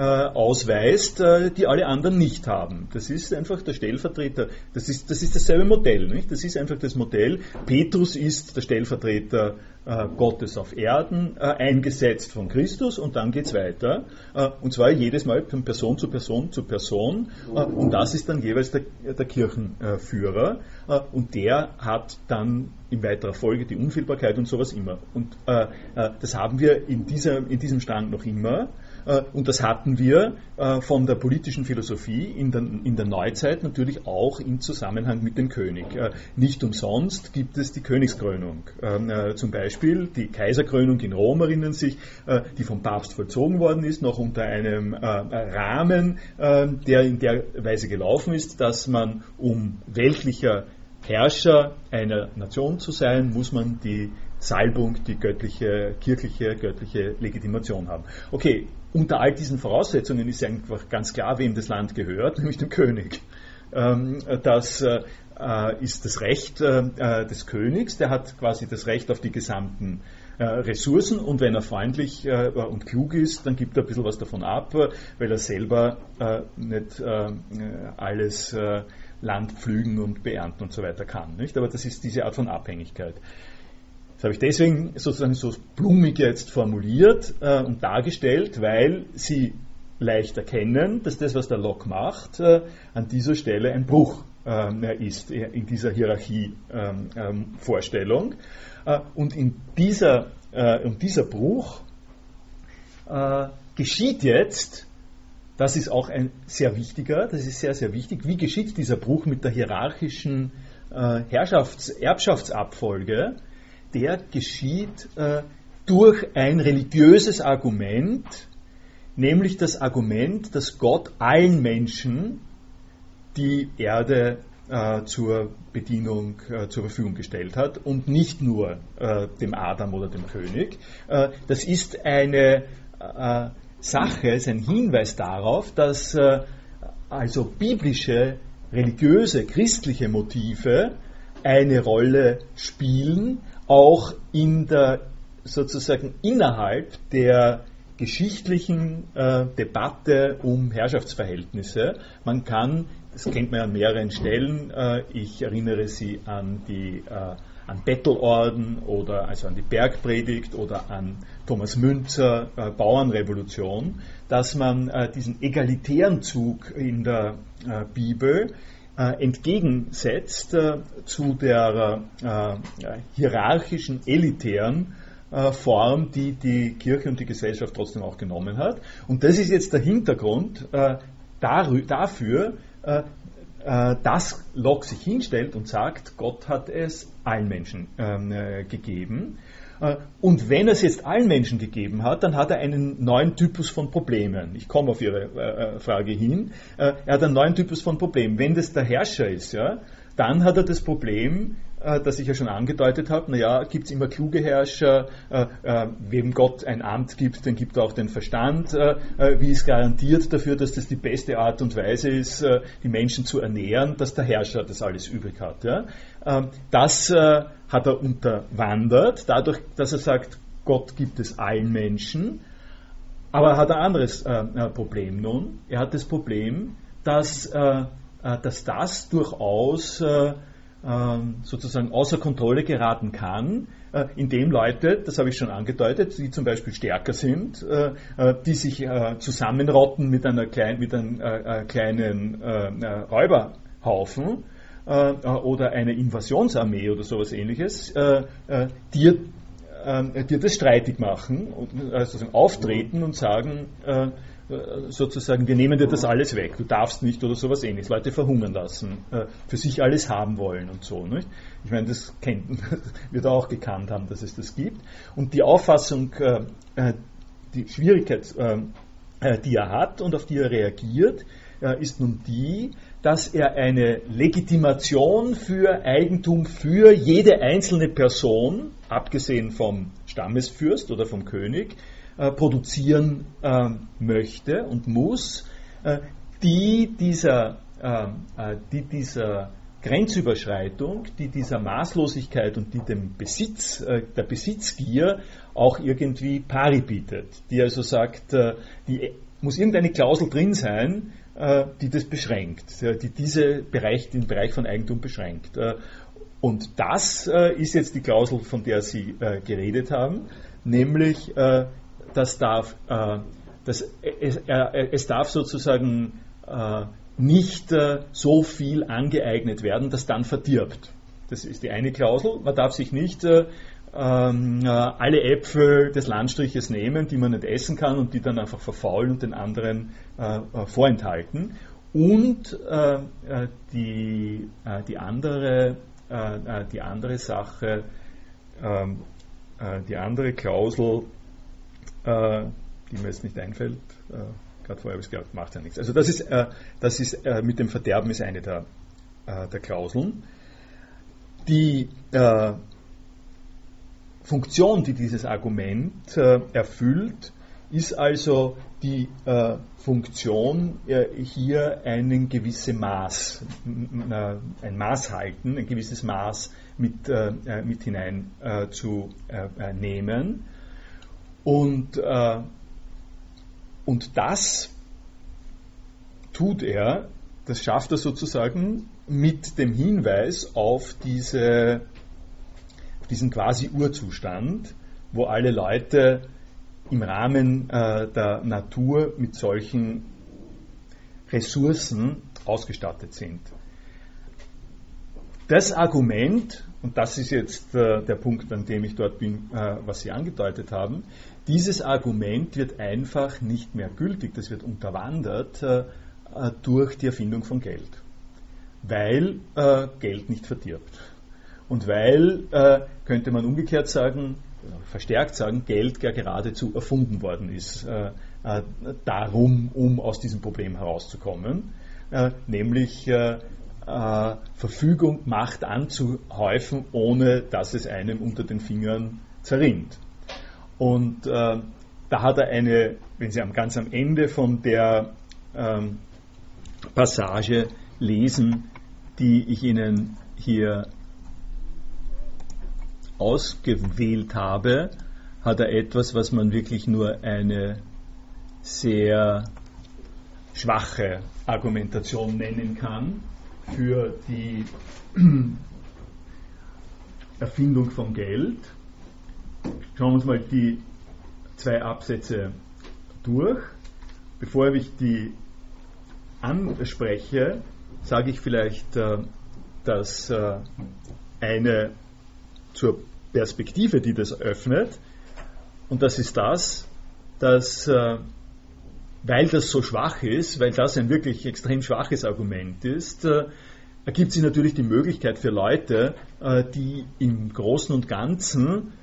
Speaker 1: ausweist, äh, die alle anderen nicht haben. Das ist einfach der Stellvertreter, das ist, das ist dasselbe Modell. Nicht? Das ist einfach das Modell. Petrus ist der Stellvertreter äh, Gottes auf Erden, eingesetzt von Christus und dann geht es weiter. und zwar jedes Mal von Person zu Person zu Person. und das ist dann jeweils der, der Kirchenführer. und der hat dann in weiterer Folge die Unfehlbarkeit und sowas immer. Und das haben wir in, dieser, in diesem Stand noch immer. Äh, und das hatten wir äh, von der politischen Philosophie in der, in der Neuzeit natürlich auch im Zusammenhang mit dem König. Äh, nicht umsonst gibt es die Königskrönung. Ähm, zum Beispiel die Kaiserkrönung in Rom erinnern sich, die vom Papst vollzogen worden ist, noch unter einem Rahmen, der in der Weise gelaufen ist, dass man um weltlicher Herrscher einer Nation zu sein, muss man die Salbung, die göttliche, kirchliche, göttliche Legitimation haben. Okay, unter all diesen Voraussetzungen ist einfach ganz klar, wem das Land gehört, nämlich dem König. Ähm, das äh, ist das Recht äh, des Königs, der hat quasi das Recht auf die gesamten äh, Ressourcen und wenn er freundlich und klug ist, dann gibt er ein bisschen was davon ab, weil er selber nicht alles Land pflügen und beernten und so weiter kann. Aber das ist diese Art von Abhängigkeit. Das habe ich deswegen sozusagen so blumig jetzt formuliert äh, und dargestellt, weil Sie leicht erkennen, dass das, was der Locke macht, äh, an dieser Stelle ein Bruch äh, ist in dieser Hierarchie-Vorstellung. Ähm, ähm, und in dieser, und dieser Bruch geschieht jetzt, das ist auch ein sehr wichtiger, das ist sehr, sehr wichtig, wie geschieht dieser Bruch mit der hierarchischen Herrschafts-, Erbschaftsabfolge? Der geschieht äh, durch ein religiöses Argument, nämlich das Argument, dass Gott allen Menschen die Erde äh, zur Bedienung äh, zur Verfügung gestellt hat und nicht nur äh, dem Adam oder dem König. Äh, das ist eine äh, Sache, ist ein Hinweis darauf, dass also biblische, religiöse, christliche Motive eine Rolle spielen, auch in der sozusagen innerhalb der geschichtlichen äh, Debatte um Herrschaftsverhältnisse. Man kann, das kennt man an mehreren Stellen, äh, ich erinnere Sie an die äh, an Bettelorden oder also an die Bergpredigt oder an Thomas Münzer äh, Bauernrevolution, dass man äh, diesen egalitären Zug in der äh, Bibel entgegensetzt äh, zu der äh, hierarchischen, elitären Form, die die Kirche und die Gesellschaft trotzdem auch genommen hat. Und das ist jetzt der Hintergrund dafür, dass Locke sich hinstellt und sagt, Gott hat es allen Menschen ähm, gegeben. Äh, und wenn es jetzt allen Menschen gegeben hat, dann hat er einen neuen Typus von Problemen. Ich komme auf Ihre äh, äh, Frage hin. Er hat einen neuen Typus von Problemen. Wenn das der Herrscher ist, ja, dann hat er das Problem, das ich ja schon angedeutet habe, naja, gibt es immer kluge Herrscher, äh, äh, wem Gott ein Amt gibt, dann gibt er auch den Verstand. Äh, wie ist garantiert dafür, dass das die beste Art und Weise ist, die Menschen zu ernähren, dass der Herrscher das alles übrig hat. Ja? Ähm, das äh, hat er unterwandert, dadurch, dass er sagt, Gott gibt es allen Menschen. Aber er hat ein anderes äh, äh, Problem nun. Er hat das Problem, dass, dass das durchaus sozusagen außer Kontrolle geraten kann, indem Leute, das habe ich schon angedeutet, die zum Beispiel stärker sind, die sich zusammenrotten mit, einer klein, mit einem kleinen Räuberhaufen äh, oder eine Invasionsarmee oder sowas ähnliches äh, äh, dir, äh, dir das streitig machen, also auftreten und sagen, äh, sozusagen, wir nehmen dir das alles weg, du darfst nicht oder sowas ähnliches, Leute verhungern lassen, äh, für sich alles haben wollen und so. Nicht? Ich meine, das kennt, wird auch gekannt haben, dass es das gibt. Und die Auffassung, äh, die Schwierigkeit, die er hat und auf die er reagiert, ist nun die, dass er eine Legitimation für Eigentum für jede einzelne Person, abgesehen vom Stammesfürst oder vom König, äh, produzieren äh, möchte und muss, äh, die dieser, äh, äh, die dieser Grenzüberschreitung, die dieser Maßlosigkeit und die dem Besitz, äh, der Besitzgier auch irgendwie pari bietet, die also sagt, die muss irgendeine Klausel drin sein, äh, die das beschränkt, die diese Bereich, den Bereich von Eigentum beschränkt. Äh, und das äh, ist jetzt die Klausel, von der Sie geredet haben, nämlich, das darf, das, es, es, darf sozusagen nicht so viel angeeignet werden, dass dann verdirbt. Das ist die eine Klausel. Man darf sich nicht ähm, alle Äpfel des Landstriches nehmen, die man nicht essen kann und die dann einfach verfaulen und den anderen äh, äh vorenthalten. Und äh, äh die, äh, die, andere, äh, die andere Sache, ähm, die andere Klausel, die mir jetzt nicht einfällt, gerade vorher habe ich es gehabt, macht ja nichts. Also das ist, das ist mit dem Verderben ist eine der, der Klauseln. Die Funktion, die dieses Argument äh, erfüllt, ist also die äh, Funktion, äh, hier einen gewissen Maß, äh, ein Maß halten, ein gewisses Maß mit, äh, äh, mit hinein zu nehmen. Und, und das tut er, das schafft er sozusagen mit dem Hinweis auf diese diesen quasi Urzustand, wo alle Leute im Rahmen äh, der Natur mit solchen Ressourcen ausgestattet sind. Das Argument, und das ist jetzt äh, der Punkt, an dem ich dort bin, äh, was Sie angedeutet haben, dieses Argument wird einfach nicht mehr gültig, das wird unterwandert äh, äh, durch die Erfindung von Geld, weil äh, Geld nicht verdirbt. Und weil, äh, könnte man umgekehrt sagen, verstärkt sagen, Geld ja geradezu erfunden worden ist, äh, äh, darum, um aus diesem Problem herauszukommen, nämlich Verfügung, Macht anzuhäufen, ohne dass es einem unter den Fingern zerrinnt. Und da hat er eine, wenn Sie am, ganz am Ende von der ähm, Passage lesen, die ich Ihnen hier ausgewählt habe, hat er etwas, was man wirklich nur eine sehr schwache Argumentation nennen kann für die Erfindung von Geld. Schauen wir uns mal die zwei Absätze durch. Bevor ich die anspreche, sage ich vielleicht, äh, dass äh, eine zur Perspektive, die das öffnet. Und das ist das, dass, äh, weil das so schwach ist, weil das ein wirklich extrem schwaches Argument ist, ergibt sich natürlich die Möglichkeit für Leute, die im Großen und Ganzen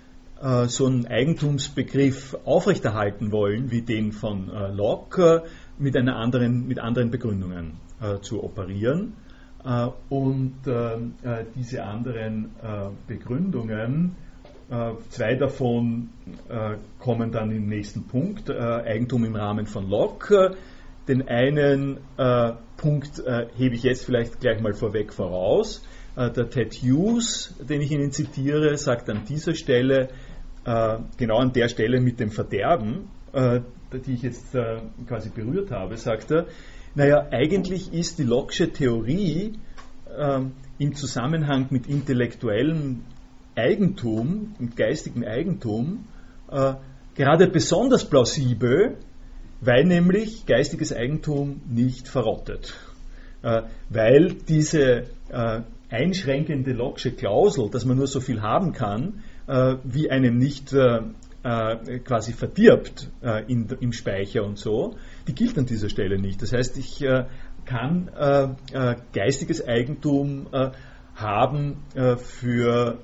Speaker 1: so einen Eigentumsbegriff aufrechterhalten wollen, wie den von Locke, mit, einer anderen, mit anderen Begründungen zu operieren. Äh, und äh, äh, diese anderen Begründungen, zwei davon kommen dann im nächsten Punkt, Eigentum im Rahmen von Locke. Den einen Punkt hebe ich jetzt vielleicht gleich mal vorweg voraus. Der Ted Hughes, den ich Ihnen zitiere, sagt an dieser Stelle, genau an der Stelle mit dem Verderben, die ich jetzt quasi berührt habe, sagt er, naja, eigentlich ist die Locke'sche Theorie ähm, im Zusammenhang mit intellektuellem Eigentum, mit geistigem Eigentum, äh, gerade besonders plausibel, weil nämlich geistiges Eigentum nicht verrottet. weil diese einschränkende Locksche Klausel, dass man nur so viel haben kann, wie einem nicht quasi verdirbt in, im Speicher und so, die gilt an dieser Stelle nicht. Das heißt, ich kann geistiges Eigentum haben für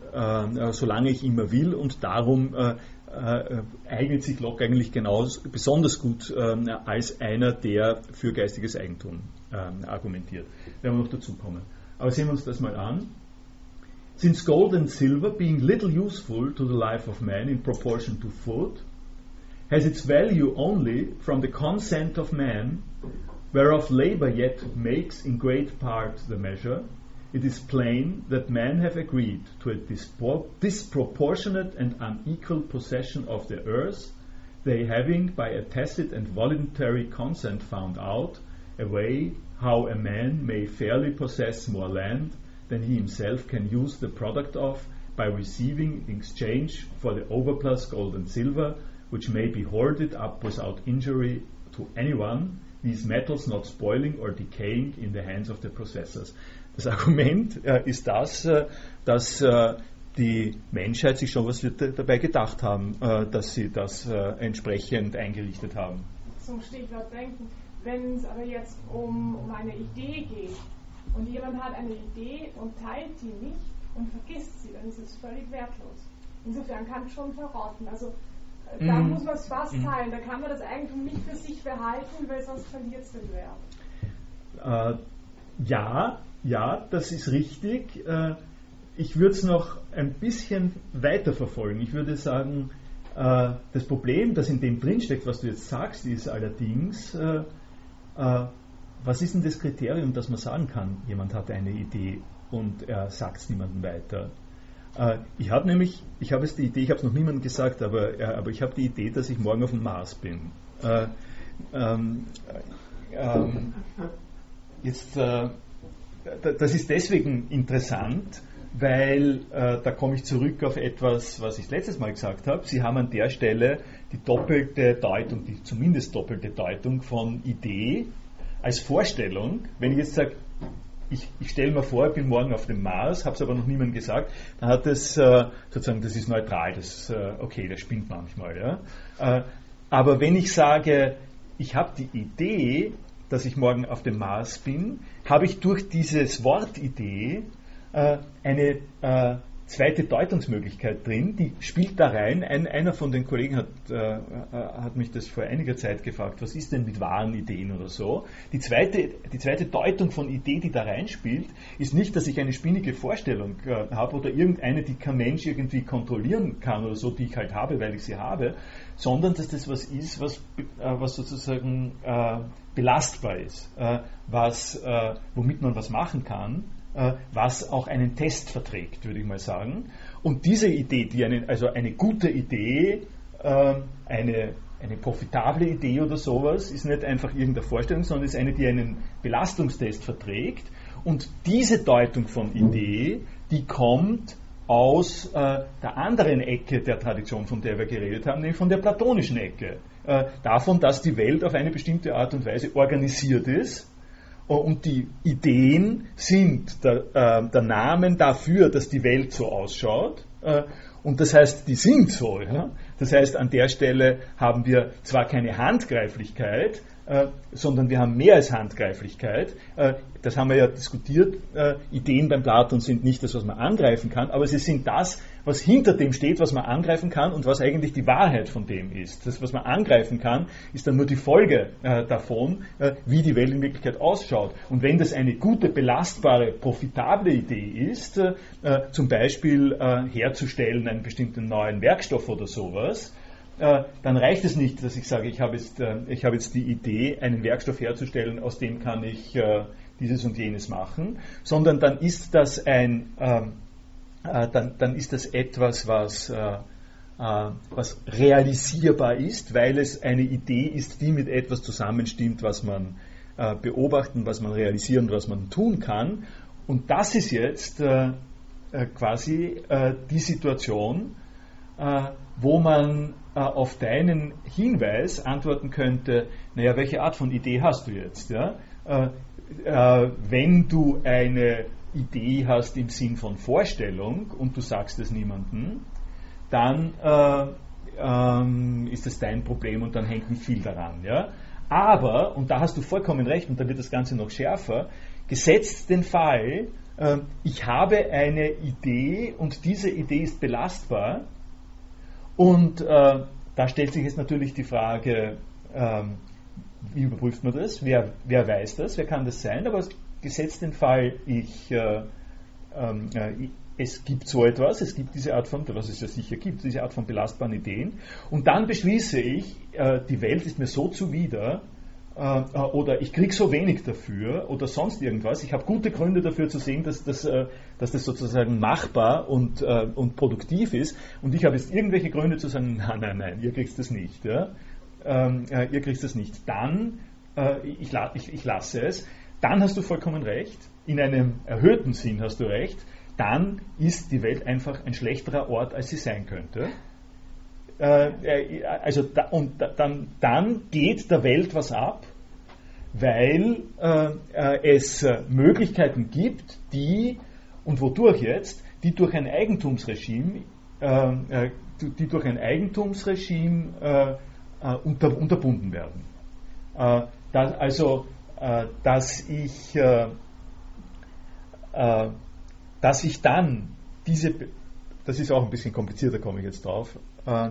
Speaker 1: solange ich immer will und darum äh, eignet sich Locke eigentlich genauso, besonders gut als einer, der für geistiges Eigentum argumentiert. Werden wir noch dazu kommen. Aber sehen wir uns das mal an. Since gold and silver, being little useful to the life of man in proportion to food, has its value only from the consent of man, whereof labor yet makes in great part the measure, it is plain that men have agreed to a disproportionate and unequal possession of the earth, they having by a tacit and voluntary consent found out a way how a man may fairly possess more land than he himself can use the product of by receiving in exchange for the overplus gold and silver, which may be hoarded up without injury to anyone, these metals not spoiling or decaying in the hands of the possessors. Das Argument äh, ist das, äh, dass äh, die Menschheit sich schon was dabei gedacht haben, äh, dass sie das äh, entsprechend eingerichtet haben.
Speaker 4: Zum Stichwort Denken, wenn es aber jetzt um, um eine Idee geht und jemand hat eine Idee und teilt die nicht und vergisst sie, dann ist es völlig wertlos. Insofern kann es schon verrotten. Also äh, da mm. muss man es fast mm. teilen. Da kann man das Eigentum nicht für sich behalten, weil sonst verliert es den
Speaker 1: Wert. Äh, ja, ja, das ist richtig. Äh, ich würde es noch ein bisschen weiter verfolgen. Ich würde sagen, äh, das Problem, das in dem drinsteckt, was du jetzt sagst, ist allerdings, äh, was ist denn das Kriterium, dass man sagen kann, jemand hat eine Idee und er sagt es niemandem weiter? Ich habe nämlich, ich habe es die Idee, ich habe es noch niemandem gesagt, aber, aber ich habe die Idee, dass ich morgen auf dem Mars bin. Ähm, ähm, jetzt das ist deswegen interessant, weil äh, da komme ich zurück auf etwas, was ich letztes Mal gesagt habe. Sie haben an der Stelle die doppelte Deutung, die zumindest doppelte Deutung von Idee als Vorstellung. Wenn ich jetzt sage, ich, ich stelle mir vor, ich bin morgen auf dem Mars, habe es aber noch niemandem gesagt, dann hat das äh, sozusagen, das ist neutral, das äh, okay, das spinnt manchmal. Ja? Äh, aber wenn ich sage, ich habe die Idee, dass ich morgen auf dem Mars bin, habe ich durch dieses Wortidee äh, eine äh, zweite Deutungsmöglichkeit drin, die spielt da rein. Ein, einer von den Kollegen hat, äh, äh, hat mich das vor einiger Zeit gefragt, was ist denn mit wahren Ideen oder so. Die zweite, die zweite Deutung von Idee, die da reinspielt, ist nicht, dass ich eine spinnige Vorstellung äh, habe oder irgendeine, die kein Mensch irgendwie kontrollieren kann oder so, die ich halt habe, weil ich sie habe, sondern dass das was ist, was, äh, was sozusagen äh, belastbar ist, äh, was, womit man was machen kann, was auch einen Test verträgt, würde ich mal sagen. Und diese Idee, die einen, also eine gute Idee, ähm, eine, eine profitable Idee oder sowas, ist nicht einfach irgendeine Vorstellung, sondern ist eine, die einen Belastungstest verträgt. Und diese Deutung von Idee, die kommt aus äh, der anderen Ecke der Tradition, von der wir geredet haben, nämlich von der platonischen Ecke. Äh, davon, dass die Welt auf eine bestimmte Art und Weise organisiert ist. Äh, und die Ideen sind der, äh, der Namen dafür, dass die Welt so ausschaut. Äh, und das heißt, die sind so. Ja? Das heißt, an der Stelle haben wir zwar keine Handgreiflichkeit, äh, sondern wir haben mehr als Handgreiflichkeit. Äh, das haben wir ja diskutiert. Äh, Ideen beim Platon sind nicht das, was man angreifen kann, aber sie sind das, was hinter dem steht, was man angreifen kann und was eigentlich die Wahrheit von dem ist. Das, was man angreifen kann, ist dann nur die Folge davon, wie die Welt in Wirklichkeit ausschaut. Und wenn das eine gute, belastbare, profitable Idee ist, zum Beispiel herzustellen einen bestimmten neuen Werkstoff oder sowas, äh, dann reicht es nicht, dass ich sage, ich habe jetzt, äh, ich habe jetzt die Idee, einen Werkstoff herzustellen, aus dem kann ich äh, dieses und jenes machen, sondern dann ist das ein, ähm, dann, dann ist das etwas, was, was realisierbar ist, weil es eine Idee ist, die mit etwas zusammenstimmt, was man beobachten, was man realisieren, was man tun kann. Und das ist jetzt quasi die Situation, wo man äh, auf deinen Hinweis antworten könnte, naja, welche Art von Idee hast du jetzt? Ja? Äh, äh, wenn du eine Idee hast im Sinn von Vorstellung und du sagst es niemandem, dann äh, ähm, ist es dein Problem und dann hängt nicht viel daran. Ja? Aber, und da hast du vollkommen recht, und da wird das Ganze noch schärfer, gesetzt den Fall, äh, ich habe eine Idee und diese Idee ist belastbar und äh, da stellt sich jetzt natürlich die Frage, ähm, wie überprüft man das? Wer, wer weiß das? Wer kann das sein? Aber gesetzt den Fall, ich, äh, ähm, äh, es gibt so etwas, es gibt diese Art von, was es ja sicher gibt, diese Art von belastbaren Ideen, und dann beschließe ich, äh, die Welt ist mir so zuwider, äh, äh, oder ich kriege so wenig dafür oder sonst irgendwas. Ich habe gute Gründe dafür zu sehen, dass das, äh, dass das sozusagen machbar und, und produktiv ist. Und ich habe jetzt irgendwelche Gründe zu sagen, nein, nein, nein, ihr kriegt das nicht. Ja? Ähm, äh, ihr kriegt das nicht. Dann, ich, ich, ich lasse es. Dann hast du vollkommen recht. In einem erhöhten Sinn hast du recht. Dann ist die Welt einfach ein schlechterer Ort, als sie sein könnte. Äh, also da, und dann, dann geht der Welt was ab, weil äh, äh es äh, Möglichkeiten gibt, die, und wodurch jetzt, die durch ein Eigentumsregime, äh, die durch ein Eigentumsregime unter, unterbunden werden. Das, also, dass ich, dass ich dann diese, das ist auch ein bisschen komplizierter, komme ich jetzt drauf, äh,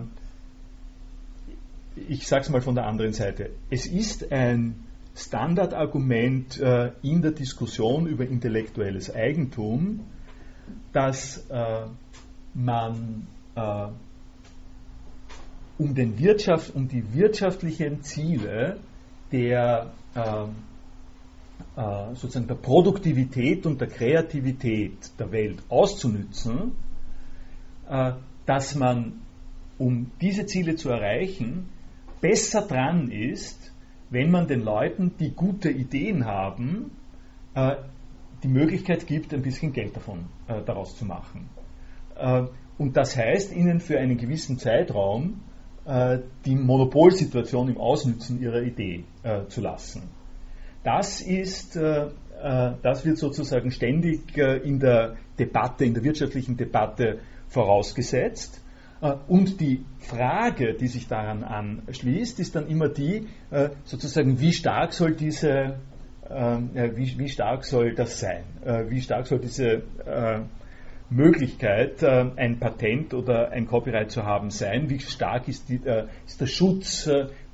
Speaker 1: ich sage es mal von der anderen Seite. Es ist ein Standardargument äh, in der Diskussion über intellektuelles Eigentum, dass äh, man um, den Wirtschaft, um die wirtschaftlichen Ziele der sozusagen der Produktivität und der Kreativität der Welt auszunützen, dass man um diese Ziele zu erreichen, besser dran ist, wenn man den Leuten, die gute Ideen haben, äh, die Möglichkeit gibt, ein bisschen Geld davon äh, daraus zu machen. Äh, und das heißt, ihnen für einen gewissen Zeitraum äh, die Monopolsituation im Ausnützen ihrer Idee äh, zu lassen. Das ist, äh, das wird sozusagen ständig in der Debatte, in der wirtschaftlichen Debatte vorausgesetzt. Äh, und die Frage, die sich daran anschließt, ist dann immer die, äh, sozusagen, wie stark soll diese, äh, wie, wie stark soll das sein? Wie stark soll diese Möglichkeit, ein Patent oder ein Copyright zu haben, sein? Wie stark ist, die, ist der Schutz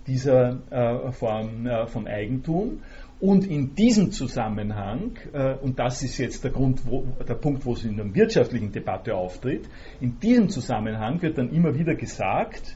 Speaker 1: dieser Form von Eigentum? Und in diesem Zusammenhang, äh, und das ist jetzt der, Grund, wo, der Punkt, wo es in der wirtschaftlichen Debatte auftritt, in diesem Zusammenhang wird dann immer wieder gesagt,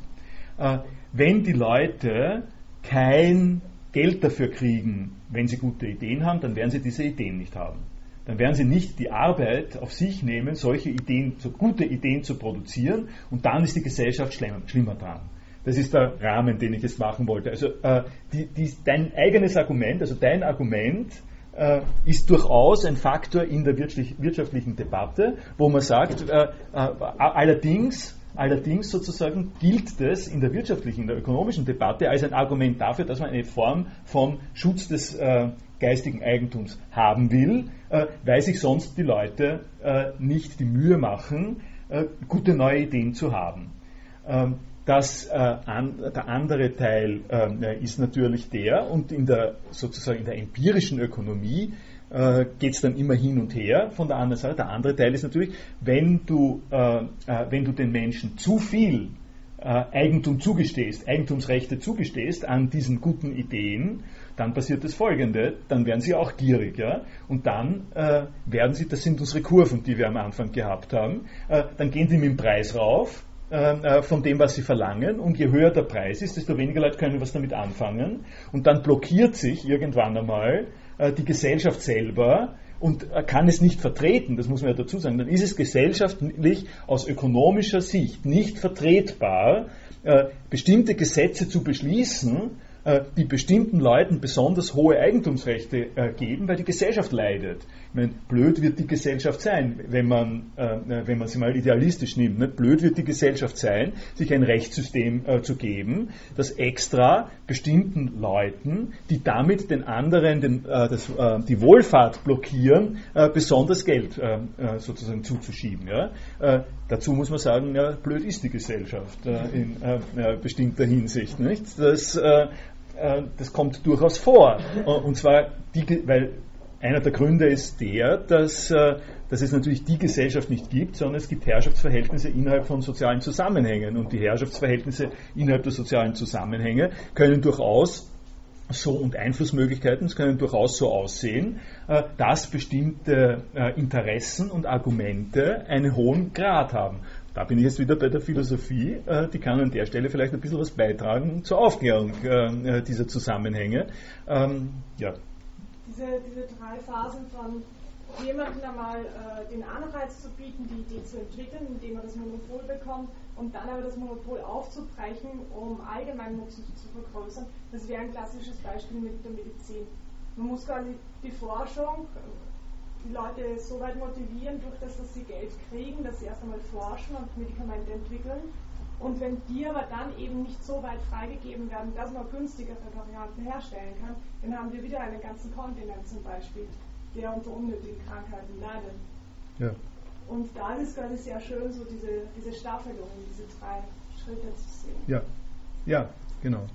Speaker 1: äh, wenn die Leute kein Geld dafür kriegen, wenn sie gute Ideen haben, dann werden sie diese Ideen nicht haben. Dann werden sie nicht die Arbeit auf sich nehmen, solche Ideen, so gute Ideen zu produzieren, und dann ist die Gesellschaft schlimmer, schlimmer dran. Das ist der Rahmen, den ich jetzt machen wollte. Also äh, die, die, dein eigenes Argument, also dein Argument, äh, ist durchaus ein Faktor in der wirtschaftlichen Debatte, wo man sagt, äh, äh, allerdings, allerdings sozusagen gilt das in der wirtschaftlichen, in der ökonomischen Debatte als ein Argument dafür, dass man eine Form von Schutz des äh, geistigen Eigentums haben will, äh, weil sich sonst die Leute nicht die Mühe machen, gute neue Ideen zu haben. Ähm, das, äh, an, der andere Teil äh, ist natürlich der, und in der sozusagen in der empirischen Ökonomie äh, geht es dann immer hin und her von der anderen Seite. Der andere Teil ist natürlich, wenn du, äh, äh, wenn du den Menschen zu viel äh, Eigentum zugestehst, Eigentumsrechte zugestehst an diesen guten Ideen, dann passiert das Folgende, dann werden sie auch gierig, ja, und dann werden sie, das sind unsere Kurven, die wir am Anfang gehabt haben, dann gehen die mit dem Preis rauf, äh, von dem, was sie verlangen. Und je höher der Preis ist, desto weniger Leute können was damit anfangen. Und dann blockiert sich irgendwann einmal äh, die Gesellschaft selber und kann es nicht vertreten, das muss man ja dazu sagen, dann ist es gesellschaftlich aus ökonomischer Sicht nicht vertretbar, äh, bestimmte Gesetze zu beschließen, äh, die bestimmten Leuten besonders hohe Eigentumsrechte äh, geben, weil die Gesellschaft leidet. Meine, blöd wird die Gesellschaft sein, wenn man, äh, wenn man sie mal idealistisch nimmt. Ne? Blöd wird die Gesellschaft sein, sich ein Rechtssystem zu geben, das extra bestimmten Leuten, die damit den anderen den, das, die Wohlfahrt blockieren, besonders Geld sozusagen zuzuschieben. Ja? Dazu muss man sagen, ja, blöd ist die Gesellschaft in bestimmter Hinsicht. Nicht? Das, äh, das kommt durchaus vor. Und zwar, die, weil einer der Gründe ist der, dass, äh, dass es natürlich die Gesellschaft nicht gibt, sondern es gibt Herrschaftsverhältnisse innerhalb von sozialen Zusammenhängen. Und die Herrschaftsverhältnisse innerhalb der sozialen Zusammenhänge können durchaus so und Einflussmöglichkeiten können durchaus so aussehen, äh, dass bestimmte Interessen und Argumente einen hohen Grad haben. Da bin ich jetzt wieder bei der Philosophie, äh, die kann an der Stelle vielleicht ein bisschen was beitragen zur Aufklärung äh, dieser Zusammenhänge. Ähm,
Speaker 4: ja. Diese, diese drei Phasen von jemandem einmal äh, den Anreiz zu bieten, die Idee zu entwickeln, indem er das Monopol bekommt und dann aber das Monopol aufzubrechen, um allgemeinen Nutzen zu vergrößern, das wäre ein klassisches Beispiel mit der Medizin. Man muss quasi die Forschung die Leute so weit motivieren, durch das, dass sie Geld kriegen, dass sie erst einmal forschen und Medikamente entwickeln. Und wenn die aber dann eben nicht so weit freigegeben werden, dass man günstigere Varianten herstellen kann, dann haben wir wieder einen ganzen Kontinent zum Beispiel, der unter unnötigen Krankheiten leidet. Ja. Und da ist es quasi sehr schön, so diese, diese Staffelung, diese drei Schritte zu sehen.
Speaker 1: Ja, ja, genau.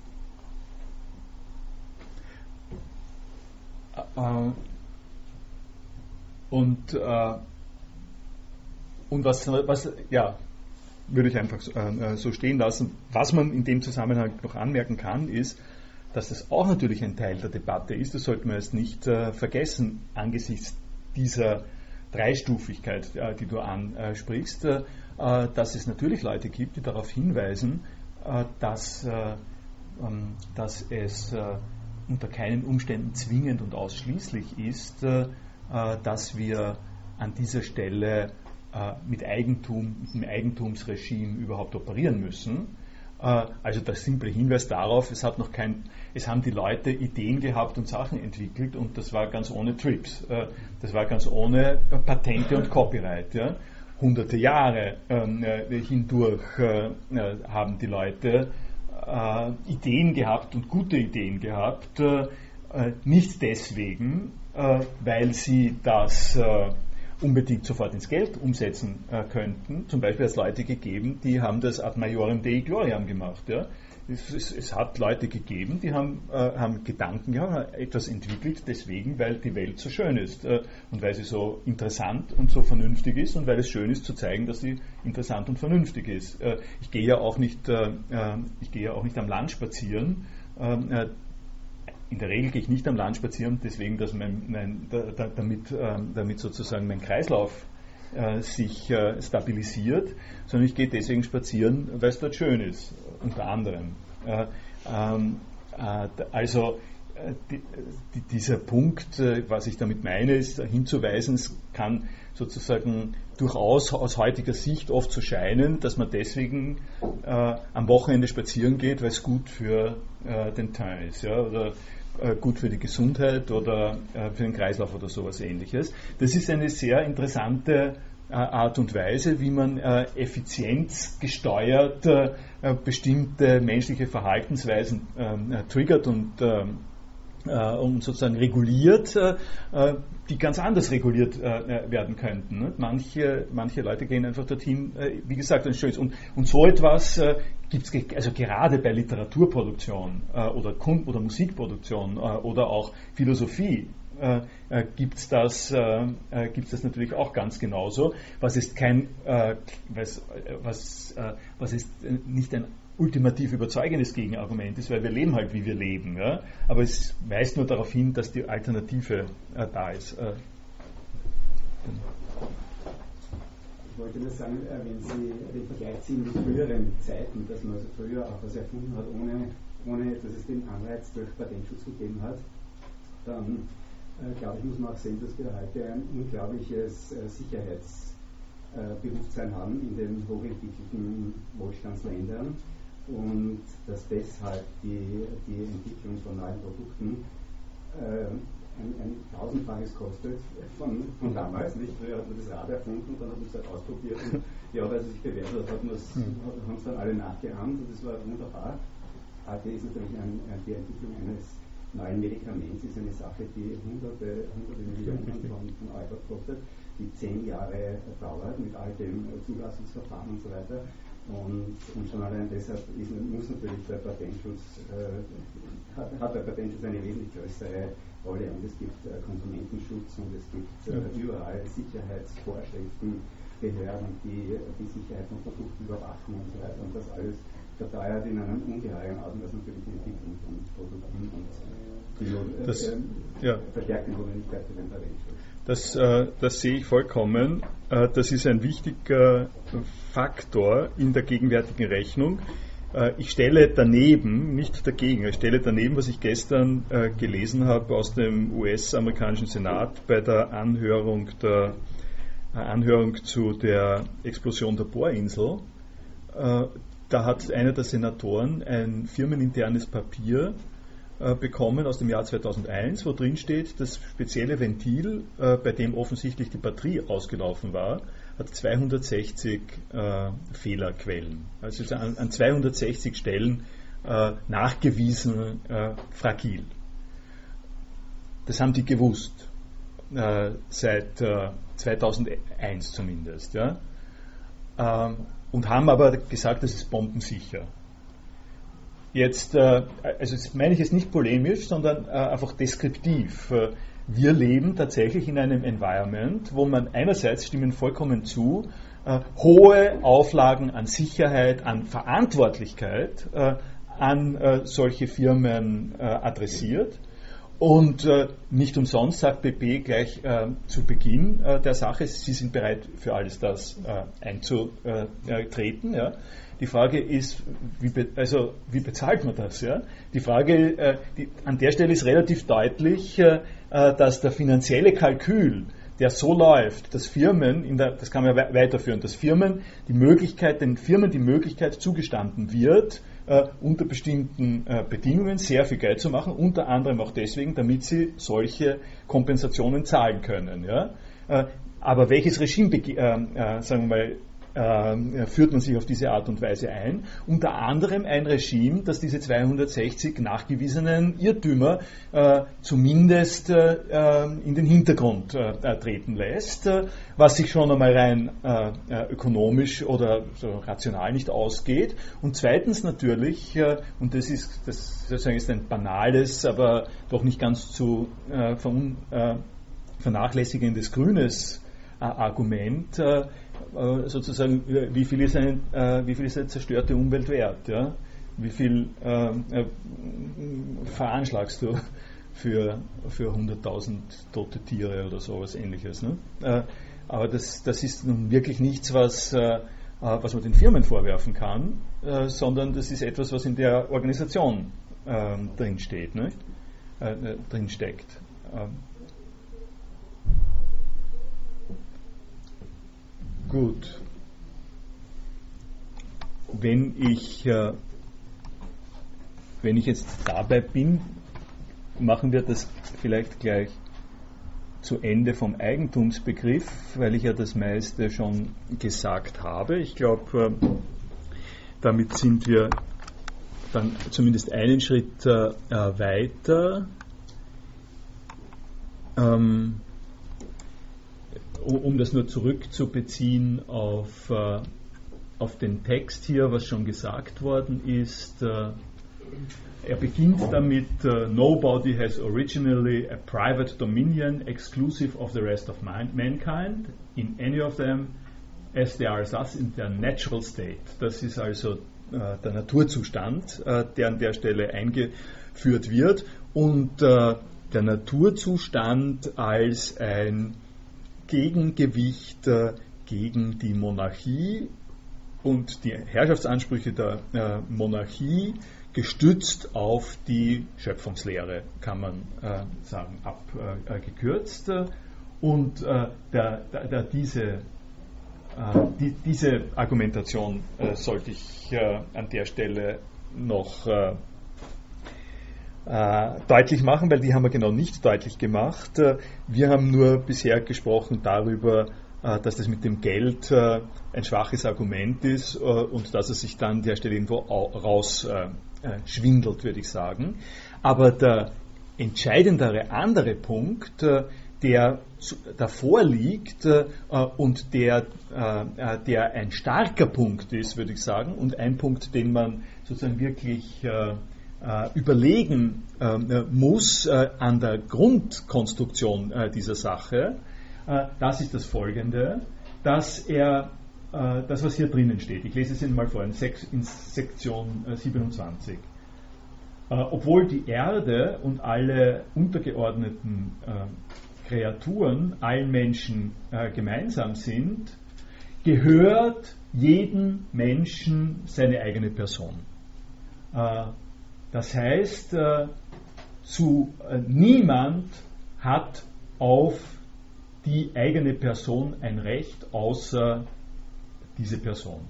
Speaker 1: Äh, und, äh, und was, was, ja, würde ich einfach so, äh, so stehen lassen. Was man in dem Zusammenhang noch anmerken kann, ist, dass das auch natürlich ein Teil der Debatte ist. Das sollte man jetzt nicht äh, vergessen angesichts dieser Dreistufigkeit, äh, die du ansprichst, äh, dass es natürlich Leute gibt, die darauf hinweisen, äh, dass, äh, ähm, dass es unter keinen Umständen zwingend und ausschließlich ist, äh, dass wir an dieser Stelle äh, mit Eigentum, mit dem Eigentumsregime überhaupt operieren müssen. Äh, also der simple Hinweis darauf, es hat noch kein, es haben die Leute Ideen gehabt und Sachen entwickelt und das war ganz ohne Trips. Das war ganz ohne Patente und Copyright. Ja. Hunderte Jahre ähm, hindurch haben die Leute Ideen gehabt und gute Ideen gehabt. Nicht deswegen, äh, weil sie das äh, unbedingt sofort ins Geld umsetzen äh, könnten. Zum Beispiel hat es Leute gegeben, die haben das ad majorem Dei gloriam gemacht. Ja. Es, es, es, hat Leute gegeben, die haben, äh, haben Gedanken gehabt, etwas entwickelt, deswegen, weil die Welt so schön ist äh, und weil sie so interessant und so vernünftig ist und weil es schön ist zu zeigen, dass sie interessant und vernünftig ist. Äh, ich gehe ja auch nicht, ich gehe ja auch nicht am Land spazieren in der Regel gehe ich nicht am Land spazieren, deswegen, dass mein, mein, da, damit, äh, damit sozusagen mein Kreislauf äh, sich äh, stabilisiert, sondern ich gehe deswegen spazieren, weil es dort schön ist, unter anderem. Äh, ähm, äh, also äh, die, die, dieser Punkt, was ich damit meine, ist hinzuweisen, es kann sozusagen durchaus aus heutiger Sicht oft so scheinen, dass man deswegen am Wochenende spazieren geht, weil es gut für den Teint ist. Ja, oder äh, gut für die Gesundheit oder äh, für den Kreislauf oder sowas ähnliches. Das ist eine sehr interessante äh, Art und Weise, wie man effizienzgesteuert bestimmte menschliche Verhaltensweisen ähm, triggert und ähm, äh, und sozusagen reguliert, äh, die ganz anders reguliert äh, werden könnten. Manche, manche Leute gehen einfach dorthin, wie gesagt, ein schönes. Und, und so etwas gibt es also gerade bei Literaturproduktion oder Kund- oder Musikproduktion oder auch Philosophie äh, gibt es das, äh, gibt's das natürlich auch ganz genauso. Was ist kein, äh, was, was, was ist nicht ein ultimativ überzeugendes Gegenargument ist, weil wir leben halt, wie wir leben. Ja? Aber es weist nur darauf hin, dass die Alternative äh, da ist. Äh,
Speaker 5: ich wollte nur sagen, äh, wenn Sie den Vergleich ziehen mit früheren Zeiten, dass man also früher auch was erfunden hat, ohne, ohne dass es den Anreiz durch Patentschutz gegeben hat, dann äh, glaube ich, muss man auch sehen, dass wir heute ein unglaubliches äh, Sicherheitsbewusstsein haben in den hochentwickelten Wohlstandsländern und dass deshalb die, die Entwicklung von neuen Produkten äh, ein, ein tausendfaches kostet von, von damals. Nicht? Früher hat man das Rad erfunden, dann hat man es halt ausprobiert und ja, weil es sich bewährt hat, hat hm. haben es dann alle nachgeahmt und das war wunderbar. AT ist natürlich ein, die Entwicklung eines neuen Medikaments ist eine Sache, die hunderte, hunderte Millionen von, von Euro kostet, die zehn Jahre dauert mit all dem Zulassungsverfahren und so weiter. Und, und schon allein deshalb ist, muss natürlich der Patentschutz, äh, hat, hat, der Patentschutz eine wesentlich größere Rolle und es gibt äh, Konsumentenschutz und es gibt äh, überall Sicherheitsvorschriften, Behörden, die die Sicherheit von Produkten überwachen und so weiter und das alles verteuert in einem ungeheuren Ausmaß natürlich die Entwicklung von Produkten und die das, äh, ja. verstärkt die Notwendigkeit für den Patentschutz.
Speaker 1: Das, äh, das sehe ich vollkommen. Äh, das ist ein wichtiger Faktor in der gegenwärtigen Rechnung. Äh, ich stelle daneben, nicht dagegen, ich stelle daneben, was ich gestern äh, gelesen habe aus dem US-amerikanischen Senat bei der Anhörung, der, äh, Anhörung zu der Explosion der Bohrinsel. Da hat einer der Senatoren ein firmeninternes Papier bekommen aus dem Jahr 2001, wo drin steht, das spezielle Ventil, bei dem offensichtlich die Batterie ausgelaufen war, hat 260 äh, Fehlerquellen. Also an, an 260 Stellen äh, nachgewiesen äh, fragil. Das haben die gewusst, äh, seit 2001 äh, zumindest. Ja? Ähm, und haben aber gesagt, das ist bombensicher. Jetzt, äh, also das meine ich jetzt nicht polemisch, sondern einfach deskriptiv wir leben tatsächlich in einem Environment, wo man einerseits stimmen vollkommen zu, äh, hohe Auflagen an Sicherheit, an Verantwortlichkeit äh, an äh, solche Firmen äh, adressiert. Und äh, nicht umsonst sagt BP gleich äh, zu Beginn der Sache, sie sind bereit für alles das einzutreten. Ja. Die Frage ist, wie, also, wie bezahlt man das? Ja? Die Frage die, an der Stelle ist relativ deutlich, dass der finanzielle Kalkül, der so läuft, dass Firmen, der, das kann man ja weiterführen, dass Firmen die Möglichkeit, den Firmen die Möglichkeit zugestanden wird, äh, unter bestimmten äh, Bedingungen sehr viel Geld zu machen, unter anderem auch deswegen, damit sie solche Kompensationen zahlen können. Ja? Äh, aber welches Regime, äh, sagen wir mal, äh, führt man sich auf diese Art und Weise ein. Unter anderem ein Regime, das diese 260 nachgewiesenen Irrtümer äh, zumindest äh, in den Hintergrund treten lässt, was sich schon einmal rein ökonomisch oder so rational nicht ausgeht. Und zweitens natürlich, und das ist, das sozusagen ist ein banales, aber doch nicht ganz zu vernachlässigendes grünes Argument, sozusagen, wie viel ist, ein, äh, wie viel ist eine zerstörte Umwelt wert? Ja? Wie viel äh, äh veranschlagst du für, für 100.000 tote Tiere oder sowas ähnliches? Ne? Äh, aber das, das ist nun wirklich nichts, was, äh, was man den Firmen vorwerfen kann, sondern das ist etwas, was in der Organisation drinsteht, ne? drinsteckt. Gut. Wenn ich, äh, wenn ich jetzt dabei bin, machen wir das vielleicht gleich zu Ende vom Eigentumsbegriff, weil ich ja das meiste schon gesagt habe. Ich glaube, äh, damit sind wir dann zumindest einen Schritt äh, weiter. Ähm, um das nur zurückzubeziehen auf, äh, auf den Text hier, was schon gesagt worden ist. Äh, er beginnt damit, uh, Nobody has originally a private dominion exclusive of the rest of mankind in any of them as they are thus in their natural state. Das ist also der Naturzustand, der an der Stelle eingeführt wird und der Naturzustand als ein Gegengewicht äh, gegen die Monarchie und die Herrschaftsansprüche der äh, Monarchie gestützt auf die Schöpfungslehre, kann man äh, sagen, abgekürzt. und der, der, diese die, diese Argumentation sollte ich an der Stelle noch deutlich machen, weil die haben wir genau nicht deutlich gemacht. Äh, wir haben nur bisher gesprochen darüber, äh, dass das mit dem Geld ein schwaches Argument ist und dass es sich dann an der Stelle irgendwo rausschwindelt, würde ich sagen. Aber der entscheidendere andere Punkt, der davor liegt und der, der ein starker Punkt ist, würde ich sagen, und ein Punkt, den man sozusagen wirklich äh, überlegen äh, muss äh, an der Grundkonstruktion dieser Sache, das ist das folgende, dass er das, was hier drinnen steht, ich lese es Ihnen mal vor, in, in Sektion 27. obwohl die Erde und alle untergeordneten Kreaturen allen Menschen gemeinsam sind, gehört jedem Menschen seine eigene Person. Das heißt, äh, zu äh, niemand hat auf die eigene Person ein Recht außer diese Person.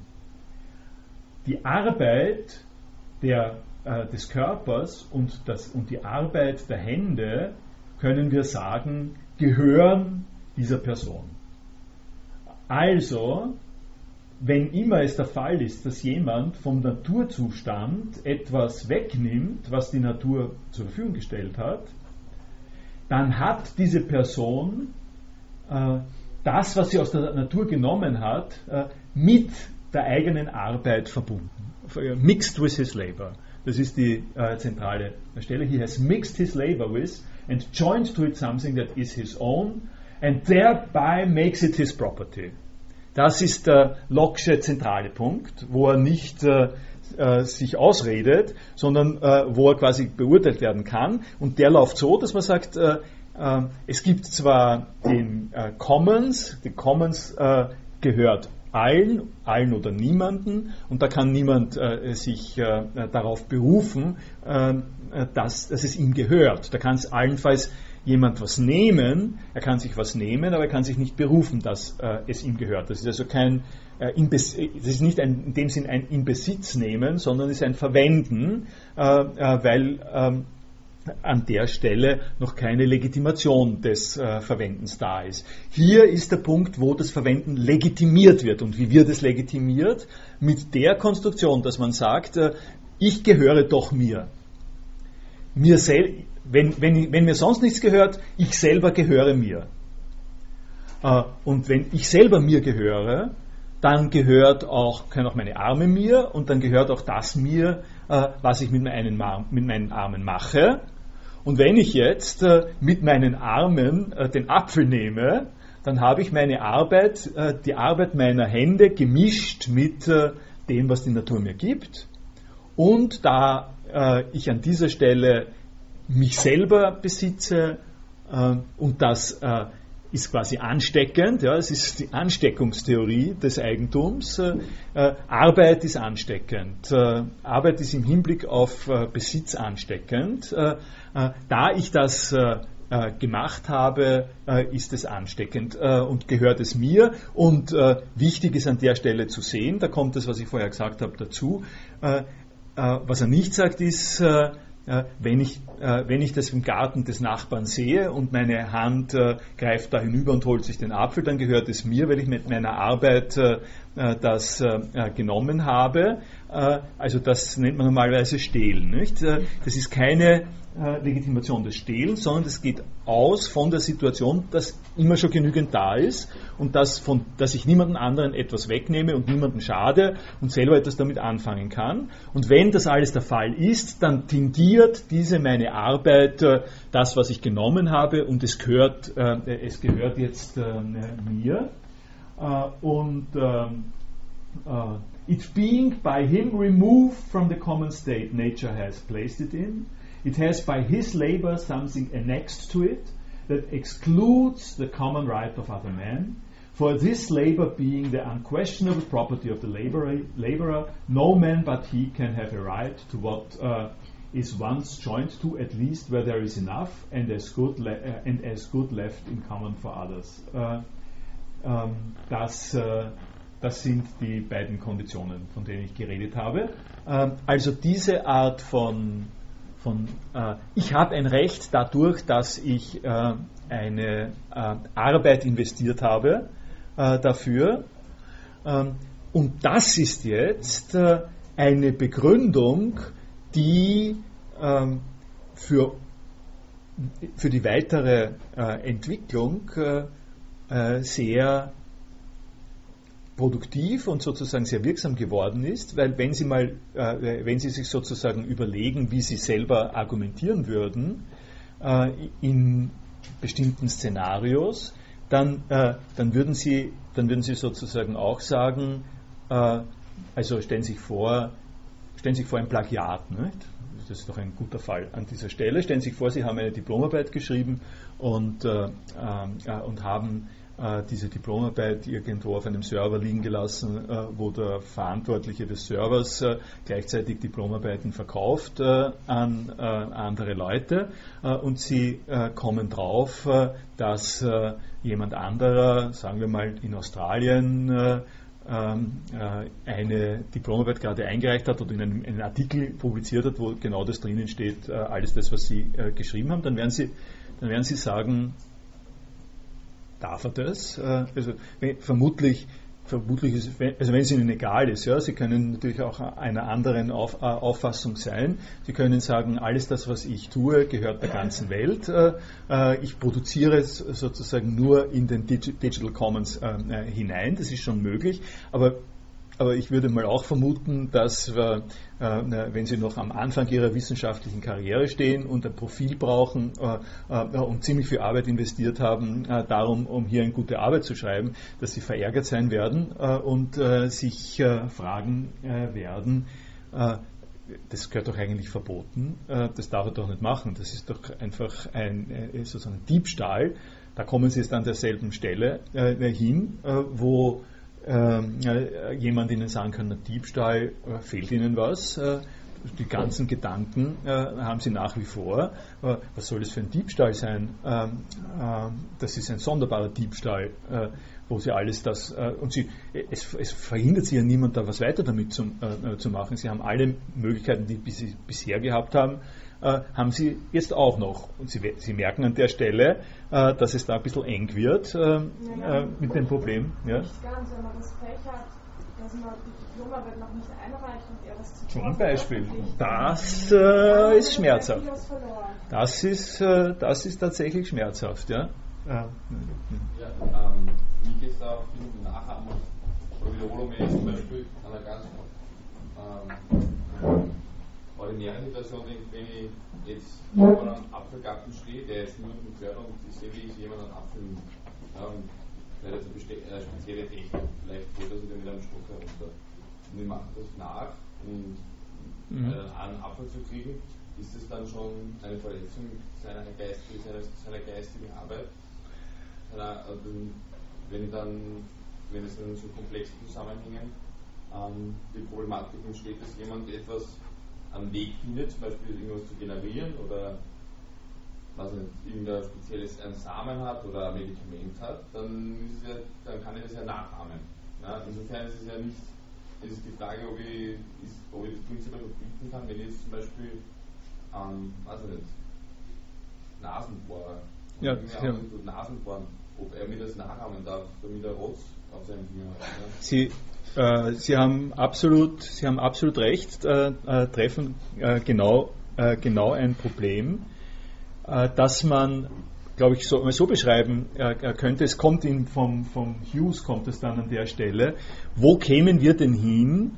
Speaker 1: Die Arbeit der, äh, des Körpers und, das, und die Arbeit der Hände, können wir sagen, gehören dieser Person. Also wenn immer es der Fall ist, dass jemand vom Naturzustand etwas wegnimmt, was die Natur zur Verfügung gestellt hat, dann hat diese Person äh, das, was sie aus der Natur genommen hat, äh, mit der eigenen Arbeit verbunden. Mixed with his labor. Das ist die äh, zentrale Stelle. He has mixed his labor with and joined to it something that is his own and thereby makes it his property. Das ist der Locke'sche zentrale Punkt, wo er nicht äh, äh, sich ausredet, sondern äh, wo er quasi beurteilt werden kann. Und der läuft so, dass man sagt, äh, äh, es gibt zwar den äh, Commons, die Commons gehört allen, allen oder niemanden, und da kann niemand sich darauf berufen, dass, dass es ihm gehört. Da kann es allenfalls jemand was nehmen, er kann sich was nehmen, aber er kann sich nicht berufen, dass äh, es ihm gehört. Das ist also kein, äh, das ist nicht ein, in dem Sinn ein in Besitz nehmen, sondern ist ein Verwenden, äh, äh weil ähm, an der Stelle noch keine Legitimation des äh, Verwendens da ist. Hier ist der Punkt, wo das Verwenden legitimiert wird. Und wie wird es legitimiert? Mit der Konstruktion, dass man sagt, äh, ich gehöre doch mir. Mir selbst wenn, wenn, wenn mir sonst nichts gehört, ich selber gehöre mir. Äh, und wenn ich selber mir gehöre, dann gehört auch, können auch meine Arme mir und dann gehört auch das mir, äh, was ich mit meinen, mit meinen Armen mache. Und wenn ich jetzt äh, mit meinen Armen den Apfel nehme, dann habe ich meine Arbeit, die Arbeit meiner Hände gemischt mit dem, was die Natur mir gibt. Und da ich an dieser Stelle mich selber besitze äh, und das äh, ist quasi ansteckend. Ja, es ist die Ansteckungstheorie des Eigentums. Äh, äh Arbeit ist ansteckend. Äh, Arbeit ist im Hinblick auf äh, Besitz ansteckend. da ich das gemacht habe, ist es ansteckend und gehört es mir. Und wichtig ist an der Stelle zu sehen, da kommt das, was ich vorher gesagt habe, dazu. was er nicht sagt, ist, wenn ich, äh, wenn ich das im Garten des Nachbarn sehe und meine Hand äh, greift da hinüber und holt sich den Apfel, dann gehört es mir, weil ich mit meiner Arbeit das genommen habe. Also das nennt man normalerweise Stehlen. Nicht? Das ist keine äh, Legitimation des Stehlens, sondern es geht aus von der Situation, dass immer schon genügend da ist und dass, von, dass ich niemanden anderen etwas wegnehme und niemanden schade und selber etwas damit anfangen kann. Und wenn das alles der Fall ist, dann tingiert diese meine Arbeit äh, das, was ich genommen habe und es gehört, äh, es gehört jetzt äh, mir. Äh, und ähm, äh, it being by him removed from the common state nature has placed it in, It has by his labor something annexed to it that excludes the common right of other men. For this labor being the unquestionable property of the laborer, laborer no man but he can have a right to what uh, is once joined to, at least where there is enough and as good, le- uh, and as good left in common for others. Uh, um, das, uh, das sind die beiden Konditionen, von denen ich geredet habe. Ähm, also diese Art von, von äh, ich habe ein Recht dadurch, dass ich äh, eine äh, Arbeit investiert habe äh, dafür. Ähm, und das ist jetzt äh, eine Begründung, die ähm, für, für die weitere äh, Entwicklung sehr produktiv und sozusagen sehr wirksam geworden ist, weil wenn Sie mal, äh, wenn Sie sich sozusagen überlegen, wie Sie selber argumentieren würden äh, in bestimmten Szenarios, dann, äh, dann, würden Sie, dann würden Sie sozusagen auch sagen, äh, also stellen Sie sich vor, stellen Sie sich vor ein Plagiat, nicht? das ist doch ein guter Fall an dieser Stelle. Stellen Sie sich vor, Sie haben eine Diplomarbeit geschrieben und, äh, äh, und haben äh, diese Diplomarbeit irgendwo auf einem Server liegen gelassen, äh, wo der Verantwortliche des Servers äh, gleichzeitig Diplomarbeiten verkauft an andere Leute und sie kommen drauf, dass jemand anderer, sagen wir mal in Australien, ähm, eine Diplomarbeit gerade eingereicht hat oder in einem, einen Artikel publiziert hat, wo genau das drinnen steht, alles das, was Sie geschrieben haben, dann werden Sie, dann werden Sie sagen, darf er das? Äh, also vermutlich, vermutlich ist, also wenn es Ihnen egal ist, ja, Sie können natürlich auch einer anderen Auf, äh, Auffassung sein. Sie können sagen, alles das, was ich tue, gehört der ganzen Welt. Äh, ich produziere es sozusagen nur in den Digital Commons hinein. Das ist schon möglich. Aber aber ich würde mal auch vermuten, dass äh, wenn Sie noch am Anfang Ihrer wissenschaftlichen Karriere stehen und ein Profil brauchen äh, äh, und ziemlich viel Arbeit investiert haben, äh, darum, um hier eine gute Arbeit zu schreiben, dass Sie verärgert sein werden äh, und äh, sich fragen werden, das gehört doch eigentlich verboten, das darf er doch nicht machen, das ist doch einfach ein sozusagen Diebstahl. Da kommen Sie jetzt an derselben Stelle hin, wo ähm, jemand Ihnen sagen kann, na, Diebstahl, äh, fehlt Ihnen was? Äh, die ganzen Gedanken äh, haben Sie nach wie vor. Äh, was soll das für ein Diebstahl sein? Ähm, ähm, das ist ein sonderbarer Diebstahl, äh, wo Sie alles das, äh, und Sie, es, es, verhindert Sie ja niemand, da was weiter damit zum, zu machen. Sie haben alle Möglichkeiten, die Sie bisher gehabt haben, äh, haben Sie jetzt auch noch. Und Sie, Sie merken an der Stelle, äh, dass es da ein bisschen eng wird äh, ja, mit dem Problem.
Speaker 4: Ja? Nicht ganz, wenn man das Pech hat, dass man die Diplomarbeit noch nicht einreicht und er das
Speaker 1: Zum Beispiel. Das äh, ist schmerzhaft. Das ist, äh, das ist tatsächlich schmerzhaft, ja.
Speaker 2: ja ähm, wie geht es da auf die Nachahmung oder Wiederholung, wenn ich zum Beispiel an einer ganz ähm, ordinären Situation denke, wenn ich jetzt vor einem Apfelgarten stehe, der ist niemandem gehört und ich sehe, wie ich jemand einen Apfel und weil das eine äh, spezielle Technik, vielleicht holt er sich dann mit einem Stock herunter. Und ich mache das nach und mhm. äh, einen Apfel zu kriegen, ist das dann schon eine Verletzung seiner, geistigen, seiner, seiner geistigen Arbeit. Seiner, also, wenn dann, wenn es dann in so komplexen Zusammenhängen ähm, die Problematik entsteht, dass jemand etwas am Weg findet, zum Beispiel irgendwas zu generieren oder was nicht, irgendein spezielles einen Samen hat oder ein Medikament hat, dann, ja, dann kann ich das ja nachahmen. Ja, insofern ist es ja nicht, es ist die Frage, ob ich, ist, ob ich das prinzipiell verbieten kann, wenn ich jetzt zum Beispiel ähm, weiß nicht, Nasenbohrer
Speaker 1: ja, ja.
Speaker 2: Nasenbohren, ob er mir das nachahmen darf, damit er Rotz auf seinem Finger hat. Ja?
Speaker 1: Sie äh, Sie haben absolut, Sie haben absolut recht, äh, äh, treffen äh, genau, äh, genau ein Problem, äh, dass man, glaube ich, so, so beschreiben könnte. Es kommt in, vom, vom Hughes kommt es dann an der Stelle. Wo kämen wir denn hin,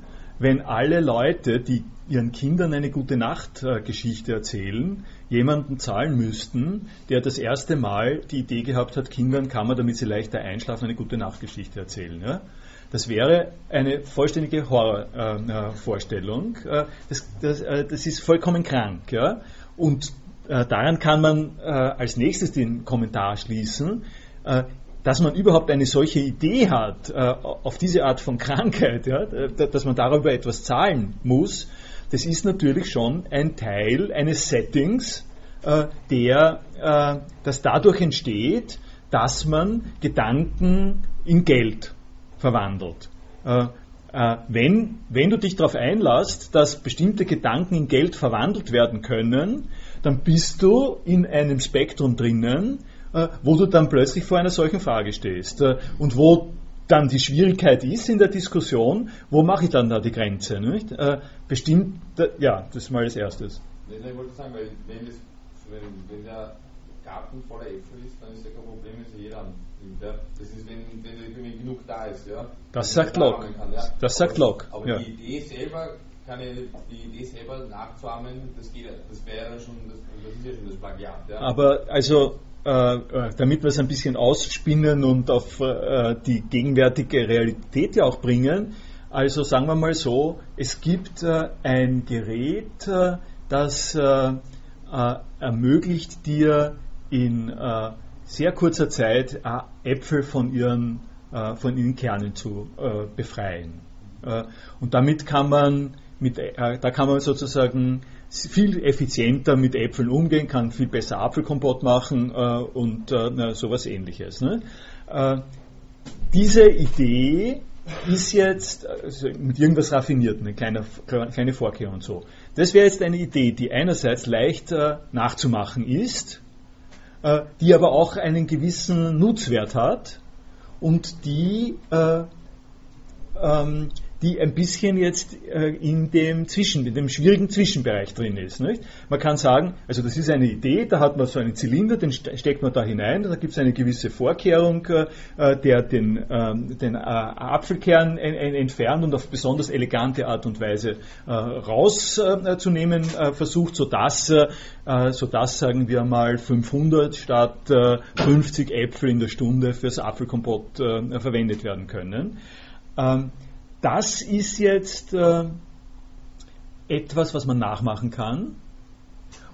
Speaker 1: wenn alle Leute, die ihren Kindern eine gute Nacht-Geschichte erzählen, jemanden zahlen müssten, der das erste Mal die Idee gehabt hat, Kindern kann man, damit sie leichter einschlafen, eine gute Nachtgeschichte erzählen. Ja? Das wäre eine vollständige Horrorvorstellung. Äh, äh, das, das, äh, das, ist vollkommen krank. Ja? Und daran kann man als nächstes den Kommentar schließen, dass man überhaupt eine solche Idee hat, auf diese Art von Krankheit, ja, dass man darüber etwas zahlen muss, das ist natürlich schon ein Teil eines Settings, der, das dadurch entsteht, dass man Gedanken in Geld verwandelt. Äh, äh, wenn, wenn du dich darauf einlässt, dass bestimmte Gedanken in Geld verwandelt werden können, dann bist du in einem Spektrum drinnen, äh, wo du dann plötzlich vor einer solchen Frage stehst äh, und wo dann die Schwierigkeit ist in der Diskussion, wo mache ich dann da die Grenze? Nicht? Äh, bestimmt, ja, das ist mal das Erstes.
Speaker 2: Ich wollte sagen, weil wenn, das, wenn, wenn der Garten voller Äpfel ist, dann ist ja kein Problem, wenn sie jeder annimmt. Ja? Das ist, wenn, wenn, genug da ist. Ja?
Speaker 1: Das sagt Locke. Ja? Das sagt Locke.
Speaker 2: Aber, ja. die Idee selber, kann ich, die Idee selber nachzuahmen, das, geht, das wäre ja schon, das, das ist ja schon das Plagiat. Ja?
Speaker 1: Aber also äh, äh, damit wir es ein bisschen ausspinnen und auf äh, die gegenwärtige Realität ja auch bringen. Also sagen wir mal so, es gibt ein Gerät, das ermöglicht dir in sehr kurzer Zeit Äpfel von ihren, von ihren Kernen zu befreien. Und damit kann man, mit, da kann man sozusagen viel effizienter mit Äpfeln umgehen, kann viel besser Apfelkompott machen äh, und äh, sowas ähnliches. Ne? Äh, diese Idee ist jetzt also mit irgendwas raffiniert, eine kleine, kleine Vorkehrung und so. Das wäre jetzt eine Idee, die einerseits leicht äh, nachzumachen ist, äh, die aber auch einen gewissen Nutzwert hat und die äh, ähm, die ein bisschen jetzt äh, in dem Zwischen, in dem schwierigen Zwischenbereich drin ist. Nicht? Man kann sagen, also das ist eine Idee, da hat man so einen Zylinder, den steckt man da hinein, da gibt es eine gewisse Vorkehrung, äh, der den, ähm, den äh, Apfelkern entfernt und auf besonders elegante Art und Weise rauszunehmen versucht, sodass, sodass, sagen wir mal, 500 statt 50 Äpfel in der Stunde fürs Apfelkompott verwendet werden können. Das ist jetzt äh, etwas, was man nachmachen kann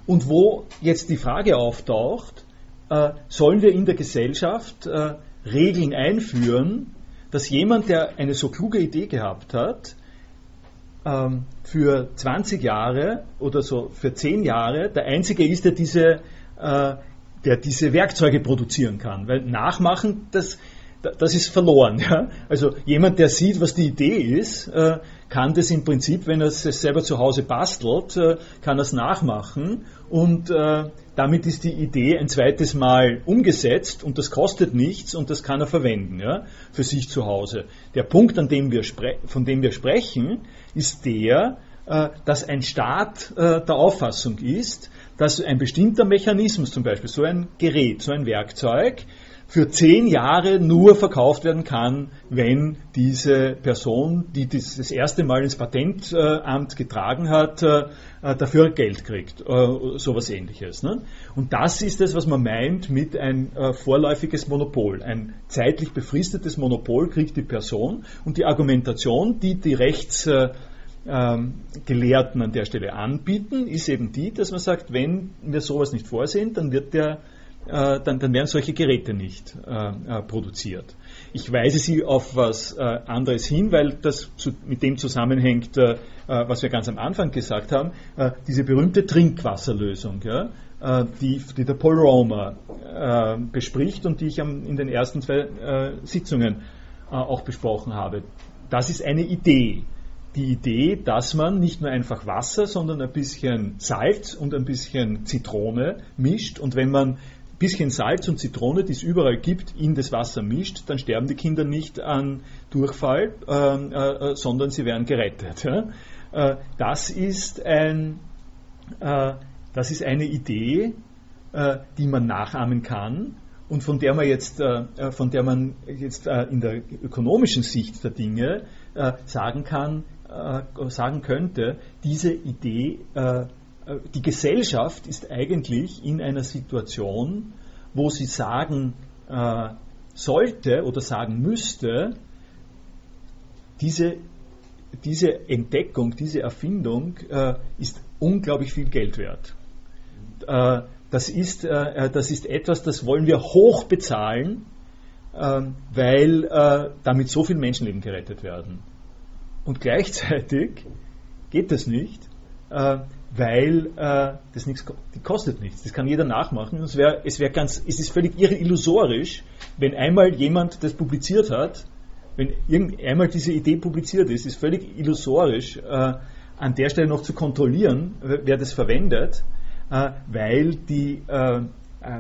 Speaker 1: und wo jetzt die Frage auftaucht, äh, sollen wir in der Gesellschaft äh, Regeln einführen, dass jemand, der eine so kluge Idee gehabt hat, ähm, für 20 Jahre oder so für 10 Jahre der Einzige ist, der diese, der diese Werkzeuge produzieren kann. Weil nachmachen, das, das ist verloren. Ja? Also jemand, der sieht, was die Idee ist, äh, kann das im Prinzip, wenn er es selber zu Hause bastelt, äh, kann er nachmachen und äh, damit ist die Idee ein zweites Mal umgesetzt und das kostet nichts und das kann er verwenden ja, für sich zu Hause. Der Punkt, an dem wir von dem wir sprechen, ist der, dass ein Staat der Auffassung ist, dass ein bestimmter Mechanismus, zum Beispiel so ein Gerät, so ein Werkzeug, für zehn Jahre nur verkauft werden kann, wenn diese Person, die das, erste Mal ins Patentamt getragen hat, äh, dafür Geld kriegt. Äh, sowas ähnliches. Ne? Und das ist es, was man meint mit ein äh, vorläufiges Monopol. Ein zeitlich befristetes Monopol kriegt die Person und die Argumentation, die die Rechts ähm, Gelehrten an der Stelle anbieten, ist eben die, dass man sagt, wenn wir sowas nicht vorsehen, dann wird der äh, dann, dann, werden solche Geräte nicht äh, äh, produziert. Ich weise Sie auf was äh, anderes hin, weil das zu, mit dem zusammenhängt, äh, äh, was wir ganz am Anfang gesagt haben, diese berühmte Trinkwasserlösung, ja, die, die, der Paul Romer bespricht und die ich am, in den ersten zwei Sitzungen auch besprochen habe. Das ist eine Idee die Idee, dass man nicht nur einfach Wasser, sondern ein bisschen Salz und ein bisschen Zitrone mischt. Und wenn man bisschen Salz und Zitrone, die es überall gibt, in das Wasser mischt, dann sterben die Kinder nicht an Durchfall, ähm, äh, äh, sondern sie werden gerettet. Ja? Äh, das, ist ein, äh, das ist eine Idee, äh, die man nachahmen kann und von der man jetzt, äh, von der man jetzt in der ökonomischen Sicht der Dinge sagen kann, sagen könnte, diese Idee die Gesellschaft ist eigentlich in einer Situation, wo sie sagen äh, sollte oder sagen müsste, diese, diese Entdeckung, diese Erfindung äh, ist unglaublich viel Geld wert. Äh, das, ist, äh, das ist etwas, das wollen wir hoch bezahlen, ähm, weil äh, damit so viele Menschenleben gerettet werden. Und gleichzeitig geht das nicht, weil äh, das nichts die kostet nichts. Das kann jeder nachmachen. Es, wär, es, wär ganz, es ist völlig illusorisch, wenn einmal jemand das publiziert hat, wenn einmal diese Idee publiziert ist, ist völlig illusorisch, äh, an der Stelle noch zu kontrollieren, wer das verwendet, äh, weil, die, äh, äh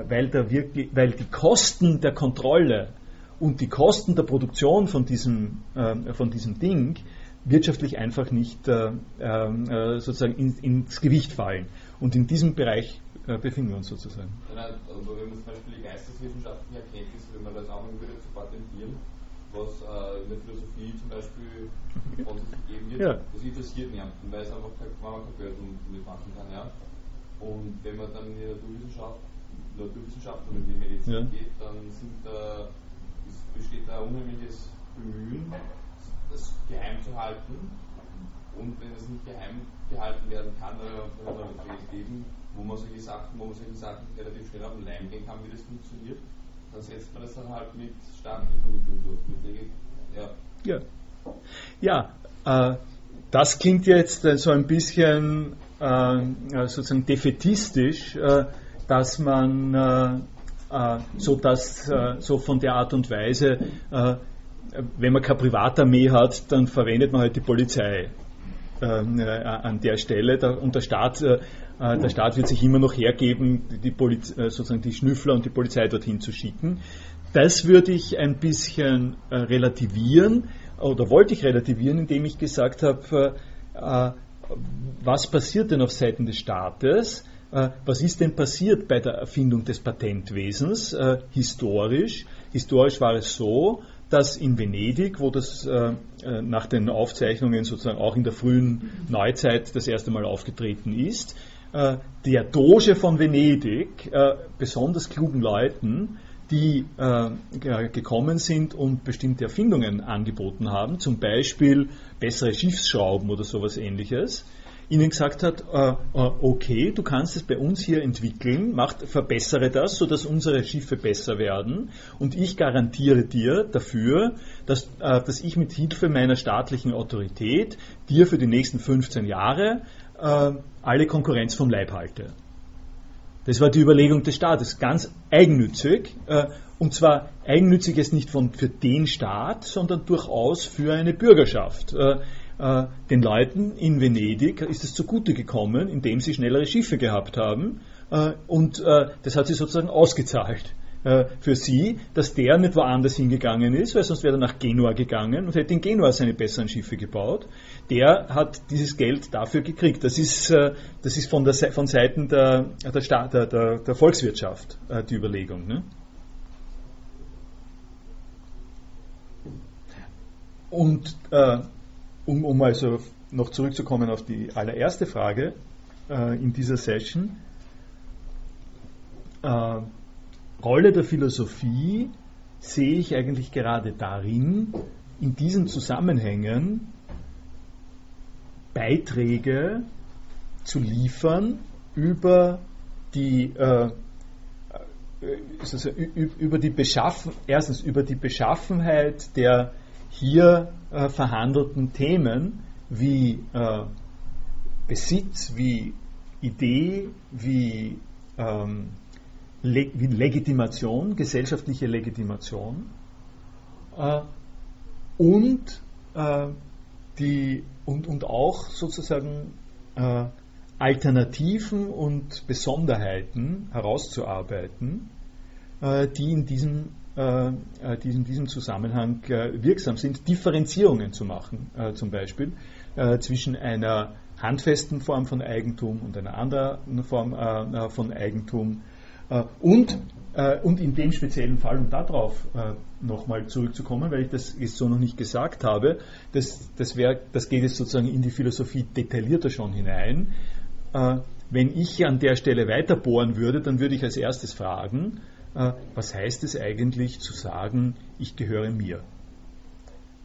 Speaker 1: weil, der wirklich, weil die Kosten der Kontrolle und die Kosten der Produktion von diesem, äh, von diesem Ding wirtschaftlich einfach nicht äh, äh, sozusagen in, ins Gewicht fallen. Und in diesem Bereich äh, befinden wir uns sozusagen.
Speaker 2: Also wenn man zum Beispiel die geisteswissenschaftlichen Erkenntnisse, wenn man das anfangen würde zu patentieren, was äh, in der Philosophie zum Beispiel von sich gegeben wird, ja. das interessiert niemanden, weil es einfach kein, man kein Geld damit machen kann. Ja? Und wenn man dann in die Naturwissenschaft, Naturwissenschaft und in die Medizin ja. geht, dann sind da, ist, besteht da unheimliches Bemühen, das geheim zu halten. Und wenn es nicht geheim gehalten werden kann, dann kann man leben, wo man solche Sachen, wo man solche Sachen relativ schnell auf den Leim gehen kann, wie das funktioniert, dann setzt man das dann halt mit staatlichen Mitteln durch. Mit
Speaker 1: ja. Ja, ja äh, das klingt jetzt äh, so ein bisschen äh, sozusagen defetistisch, äh, dass man äh, äh, so, dass, so von der Art und Weise, wenn man keine Privatarmee hat, dann verwendet man halt die Polizei an der Stelle und der Staat äh, der Staat wird sich immer noch hergeben, die, Poliz äh, sozusagen die Schnüffler und die Polizei dorthin zu schicken. Das würde ich ein bisschen äh, relativieren oder wollte ich relativieren, indem ich gesagt habe, was passiert denn auf Seiten des Staates? was ist denn passiert bei der Erfindung des Patentwesens historisch? Historisch war es so, dass in Venedig, wo das äh, nach den Aufzeichnungen sozusagen auch in der frühen Neuzeit das erste Mal aufgetreten ist, äh, der Doge von Venedig äh, besonders klugen Leuten, die äh, gekommen sind und bestimmte Erfindungen angeboten haben, zum Beispiel bessere Schiffsschrauben oder sowas ähnliches, ihnen gesagt hat, äh, okay, du kannst es bei uns hier entwickeln, macht, verbessere das, sodass unsere Schiffe besser werden und ich garantiere dir dafür, dass, äh, dass ich mit Hilfe meiner staatlichen Autorität dir für die nächsten 15 Jahre äh, alle Konkurrenz vom Leib halte. Das war die Überlegung des Staates, ganz eigennützig. Äh, und zwar eigennützig ist nicht von, für den Staat, sondern durchaus für eine Bürgerschaft. Äh, den Leuten in Venedig ist es zugute gekommen, indem sie schnellere Schiffe gehabt haben. Äh, und äh, das hat sich sozusagen ausgezahlt. Für sie, dass der nicht woanders hingegangen ist, weil sonst wäre er nach Genua gegangen und hätte in Genua seine besseren Schiffe gebaut. Der hat dieses Geld dafür gekriegt. Das ist, das ist von, der, von Seiten der, der, Staat, der, der Volkswirtschaft die Überlegung. Ne? Und äh, um, um also noch zurückzukommen auf die allererste Frage äh, in dieser Session, äh, Rolle der Philosophie sehe ich eigentlich gerade darin, in diesen Zusammenhängen Beiträge zu liefern über die äh, also über die Beschaffen, erstens über die Beschaffenheit der hier äh, verhandelten Themen wie äh, Besitz, wie Idee, wie ähm, Le Legitimation, gesellschaftliche Legitimation äh, und, äh, die, und, und auch sozusagen äh, Alternativen und Besonderheiten herauszuarbeiten, äh, die in diesem, die in diesem Zusammenhang äh, wirksam sind, Differenzierungen zu machen, zum Beispiel zwischen einer handfesten Form von Eigentum und einer anderen Form von Eigentum äh, und, äh, und in dem speziellen Fall, um darauf äh, nochmal zurückzukommen, weil ich das jetzt so noch nicht gesagt habe, das, das, wär, das geht jetzt sozusagen in die Philosophie detaillierter schon hinein. Wenn ich an der Stelle weiter bohren würde, dann würde ich als erstes fragen, was heißt es eigentlich zu sagen, ich gehöre mir?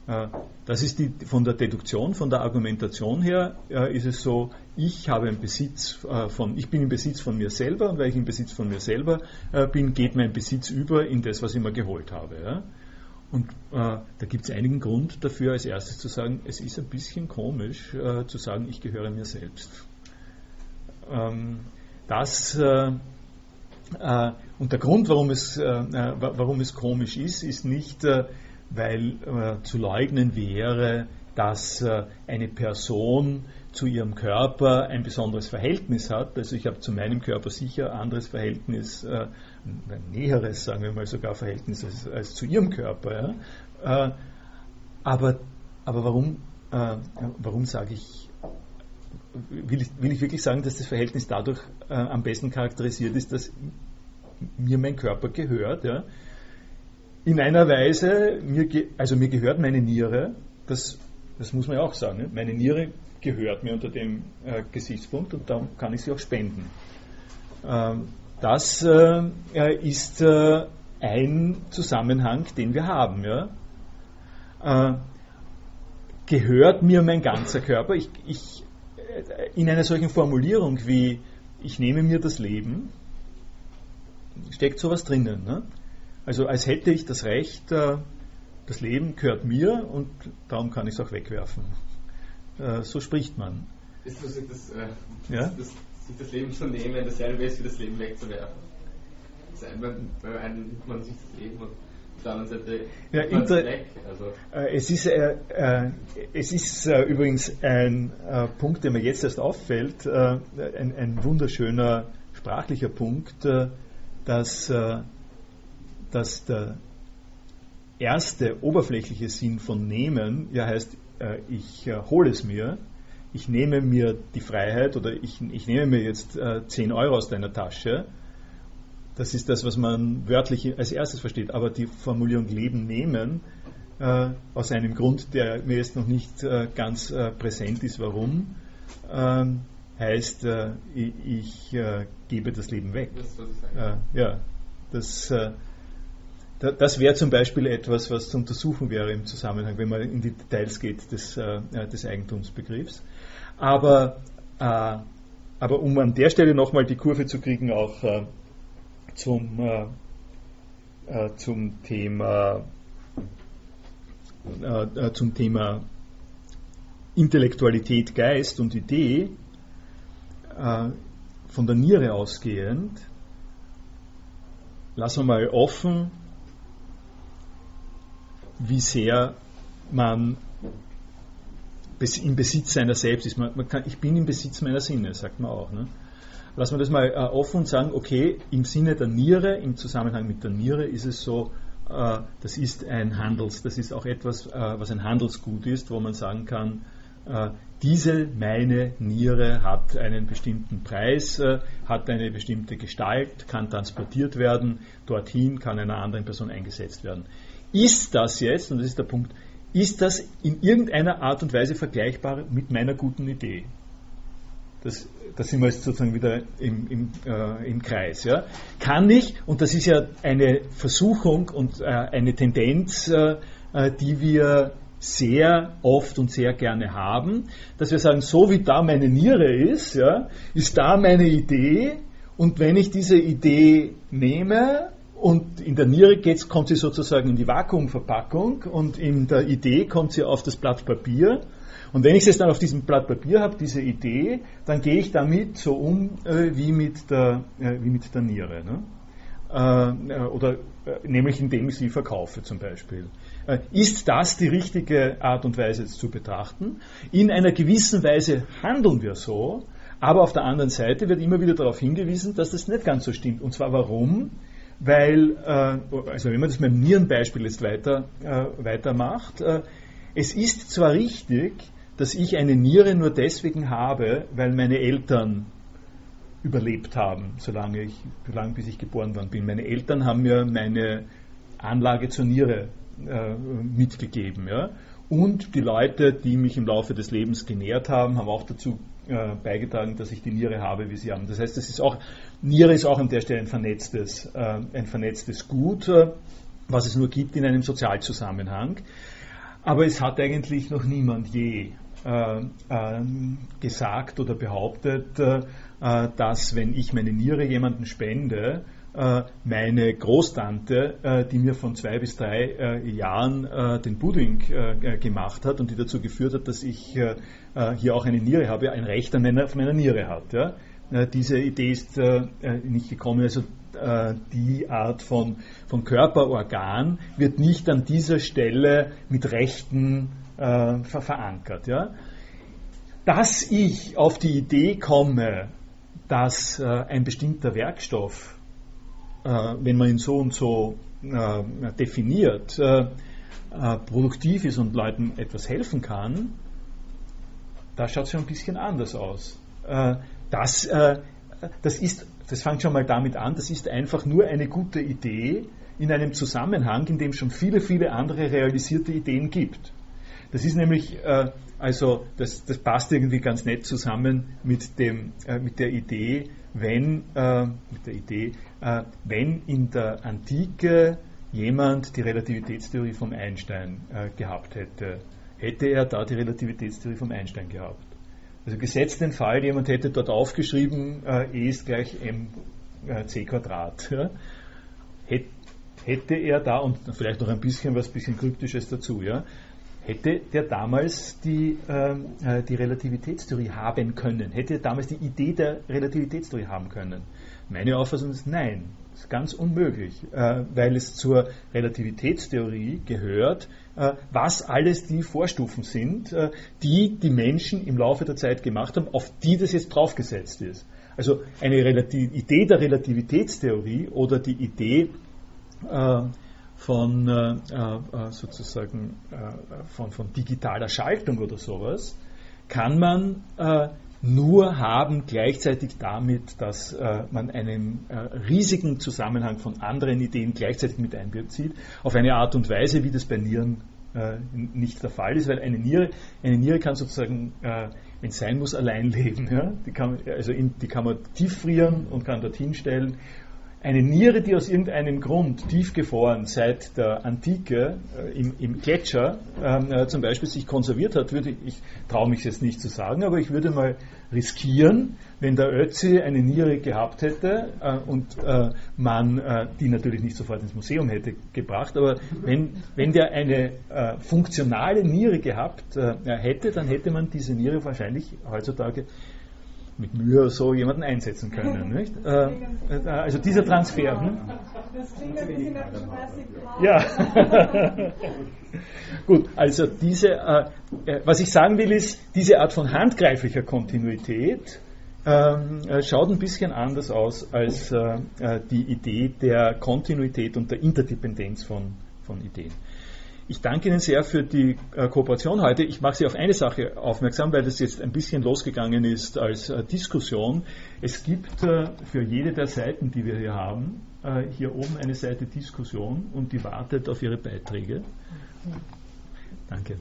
Speaker 1: Äh, das ist die, von der Deduktion, von der Argumentation her äh, ist es so, ich habe einen Besitz äh, von, ich bin im Besitz von mir selber und weil ich im Besitz von mir selber bin, geht mein Besitz über in das, was ich mir geholt habe. Und da gibt es einigen Grund dafür, als erstes zu sagen, es ist ein bisschen komisch zu sagen, ich gehöre mir selbst. Ähm, das und der Grund, warum es, warum es komisch ist, ist nicht, weil äh, zu leugnen wäre, dass äh, eine Person zu ihrem Körper ein besonderes Verhältnis hat. Also ich habe zu meinem Körper sicher ein anderes Verhältnis, äh, ein näheres, sagen wir mal sogar Verhältnis als, als zu ihrem Körper. Ja? Äh, aber, aber warum, äh, warum sage ich, will ich, will ich wirklich sagen, dass das Verhältnis dadurch äh, am besten charakterisiert ist, dass mir mein Körper gehört? Ja? In einer Weise, mir also mir gehört meine Niere, das, das muss man ja auch sagen. Ne? Meine Niere gehört mir unter dem äh, Gesichtspunkt und darum kann ich sie auch spenden. Ähm, das äh, ist äh, ein Zusammenhang, den wir haben. Ja? Äh, gehört mir mein ganzer Körper? Ich, ich, äh, in einer solchen Formulierung wie ich nehme mir das Leben, steckt sowas drinnen. Ne? Also als hätte ich das Recht, äh, das Leben gehört mir und darum kann ich es auch wegwerfen. Äh, so spricht man.
Speaker 2: Ist das, das, äh, ja? das, sich das Leben zu nehmen, dasselbe ist wie das Leben wegzuwerfen? Das bei einem nimmt man sich das Leben und der anderen Seite
Speaker 1: ja, inter, weg. Also. Äh, es ist, äh, äh, es ist äh, übrigens ein Punkt, der mir jetzt erst auffällt, ein, ein, wunderschöner sprachlicher Punkt, dass, dass der erste oberflächliche Sinn von nehmen ja heißt äh, ich äh, hole es mir, ich nehme mir die Freiheit oder ich, ich nehme mir jetzt äh, 10 Euro aus deiner Tasche. Das ist das, was man wörtlich als erstes versteht. Aber die Formulierung Leben nehmen, äh, aus einem Grund, der mir jetzt noch nicht äh, ganz äh, präsent ist, warum, ähm, heißt, ich, ich gebe das Leben weg. Das, sage. ja, das das wäre zum Beispiel etwas, was zu untersuchen wäre im Zusammenhang, wenn man in die Details geht des, äh, des Eigentumsbegriffs. Aber, äh, aber um an der Stelle nochmal die Kurve zu kriegen, auch äh, zum, äh, äh, zum Thema äh, zum Thema Intellektualität, Geist und Idee, von der Niere ausgehend, lassen wir mal offen, wie sehr man im Besitz seiner selbst ist. Man kann, ich bin im Besitz meiner Sinne, sagt man auch. Ne? Lassen wir das mal äh, offen und sagen, okay, im Sinne der Niere, im Zusammenhang mit der Niere ist es so, äh, das ist ein Handels, das ist auch etwas, äh, was ein Handelsgut ist, wo man sagen kann, äh, diese meine Niere hat einen bestimmten Preis, äh, hat eine bestimmte Gestalt, kann transportiert werden, dorthin kann einer anderen Person eingesetzt werden. Ist das jetzt, und das ist der Punkt, ist das in irgendeiner Art und Weise vergleichbar mit meiner guten Idee? Das, das sind wir jetzt sozusagen wieder im, im, äh, im Kreis. Ja? Kann ich, und das ist ja eine Versuchung und äh, eine Tendenz, äh, äh die wir sehr oft und sehr gerne haben, dass wir sagen, so wie da meine Niere ist, ja, ist da meine Idee, und wenn ich diese Idee nehme und in der Niere geht's, kommt sie sozusagen in die Vakuumverpackung und in der Idee kommt sie auf das Blatt Papier. Und wenn ich es dann auf diesem Blatt Papier habe, diese Idee, dann gehe ich damit so um äh, wie, mit der, äh, wie mit der Niere. Ne? Äh, oder äh, nämlich indem ich sie verkaufe zum Beispiel. Äh, ist das die richtige Art und Weise jetzt zu betrachten? In einer gewissen Weise handeln wir so, aber auf der anderen Seite wird immer wieder darauf hingewiesen, dass das nicht ganz so stimmt. Und zwar warum? Weil, äh, also wenn man das mit dem Nierenbeispiel jetzt weiter, äh, weitermacht, äh, es ist zwar richtig, dass ich eine Niere nur deswegen habe, weil meine Eltern überlebt haben, solange ich, solange bis ich geboren worden bin. Meine Eltern haben mir meine Anlage zur Niere äh, mitgegeben. Ja? Und die Leute, die mich im Laufe des Lebens genährt haben, haben auch dazu äh, beigetragen, dass ich die Niere habe, wie sie haben. Das heißt, das ist auch, Niere ist auch an der Stelle ein vernetztes, äh, ein vernetztes Gut, äh, was es nur gibt in einem Sozialzusammenhang. Aber es hat eigentlich noch niemand je äh, äh, gesagt oder behauptet, äh, dass wenn ich meine Niere jemandem spende, meine Großtante, die mir von zwei bis drei Jahren den Pudding gemacht hat und die dazu geführt hat, dass ich hier auch eine Niere habe, ein Recht an meiner, meiner Niere hat. Ja? Diese Idee ist nicht gekommen. Also äh, die Art von, von Körperorgan wird nicht an dieser Stelle mit Rechten äh, ver verankert. Ja? Dass ich auf die Idee komme, dass äh, ein bestimmter Werkstoff, äh, wenn man ihn so und so äh, definiert, äh, produktiv ist und Leuten etwas helfen kann, da schaut es schon ein bisschen anders aus. Das, das, ist, das fängt schon mal damit an, das ist einfach nur eine gute Idee in einem Zusammenhang, in dem schon viele, viele andere realisierte Ideen gibt. Das ist nämlich, äh, also das, das passt irgendwie ganz nett zusammen mit, dem, äh, mit der Idee, wenn, äh, mit der Idee, äh, wenn in der Antike jemand die Relativitätstheorie vom Einstein äh, gehabt hätte, hätte er da die Relativitätstheorie vom Einstein gehabt. Also gesetzt den Fall, jemand hätte dort aufgeschrieben, äh, E ist gleich mc Quadrat. Ja? Hätte er da, und vielleicht noch ein bisschen was bisschen Kryptisches dazu, ja, hätte der damals die, ähm, äh, die Relativitätstheorie haben können? Hätte er damals die Idee der Relativitätstheorie haben können? Meine Auffassung ist nein. Ist ganz unmöglich, äh, weil es zur Relativitätstheorie gehört, äh, was alles die Vorstufen sind, äh, die die Menschen im Laufe der Zeit gemacht haben, auf die das jetzt draufgesetzt ist. Also eine Relativ Idee der Relativitätstheorie oder die Idee äh, von äh, äh, sozusagen von, von digitaler Schaltung oder sowas, kann man nur haben gleichzeitig damit, dass äh, man einen äh, riesigen Zusammenhang von anderen Ideen gleichzeitig mit einbezieht, auf eine Art und Weise, wie das bei Nieren nicht der Fall ist, weil eine Niere, eine Niere kann sozusagen, wenn es sein muss, allein leben. Ja? Die, kann, also in, die kann man tief frieren und kann dorthin stellen eine Niere, die aus irgendeinem Grund tiefgefroren seit der Antike äh, im, im, Gletscher ähm, äh, zum Beispiel sich konserviert hat, würde ich, traue mich jetzt nicht zu sagen, aber ich würde mal riskieren, wenn der Ötzi eine Niere gehabt hätte äh, und äh, man äh, die natürlich nicht sofort ins Museum hätte gebracht, aber wenn, wenn der eine äh, funktionale Niere gehabt hätte, dann hätte man diese Niere wahrscheinlich heutzutage mit Mühe so jemanden einsetzen können. Nicht? Äh, äh, also dieser Transfer. Hm? Das klingt ein bisschen nach Ja. Gut, also diese, äh, äh, was ich sagen will, ist, diese Art von handgreiflicher Kontinuität ähm, äh, schaut ein bisschen anders aus als äh, die Idee der Kontinuität und der Interdependenz von, von Ideen. Ich danke Ihnen sehr für die äh, Kooperation heute. Ich mache Sie auf eine Sache aufmerksam, weil das jetzt ein bisschen losgegangen ist als äh, Diskussion. Es gibt äh, für jede der Seiten, die wir hier haben, hier oben eine Seite Diskussion und die wartet auf Ihre Beiträge. Danke.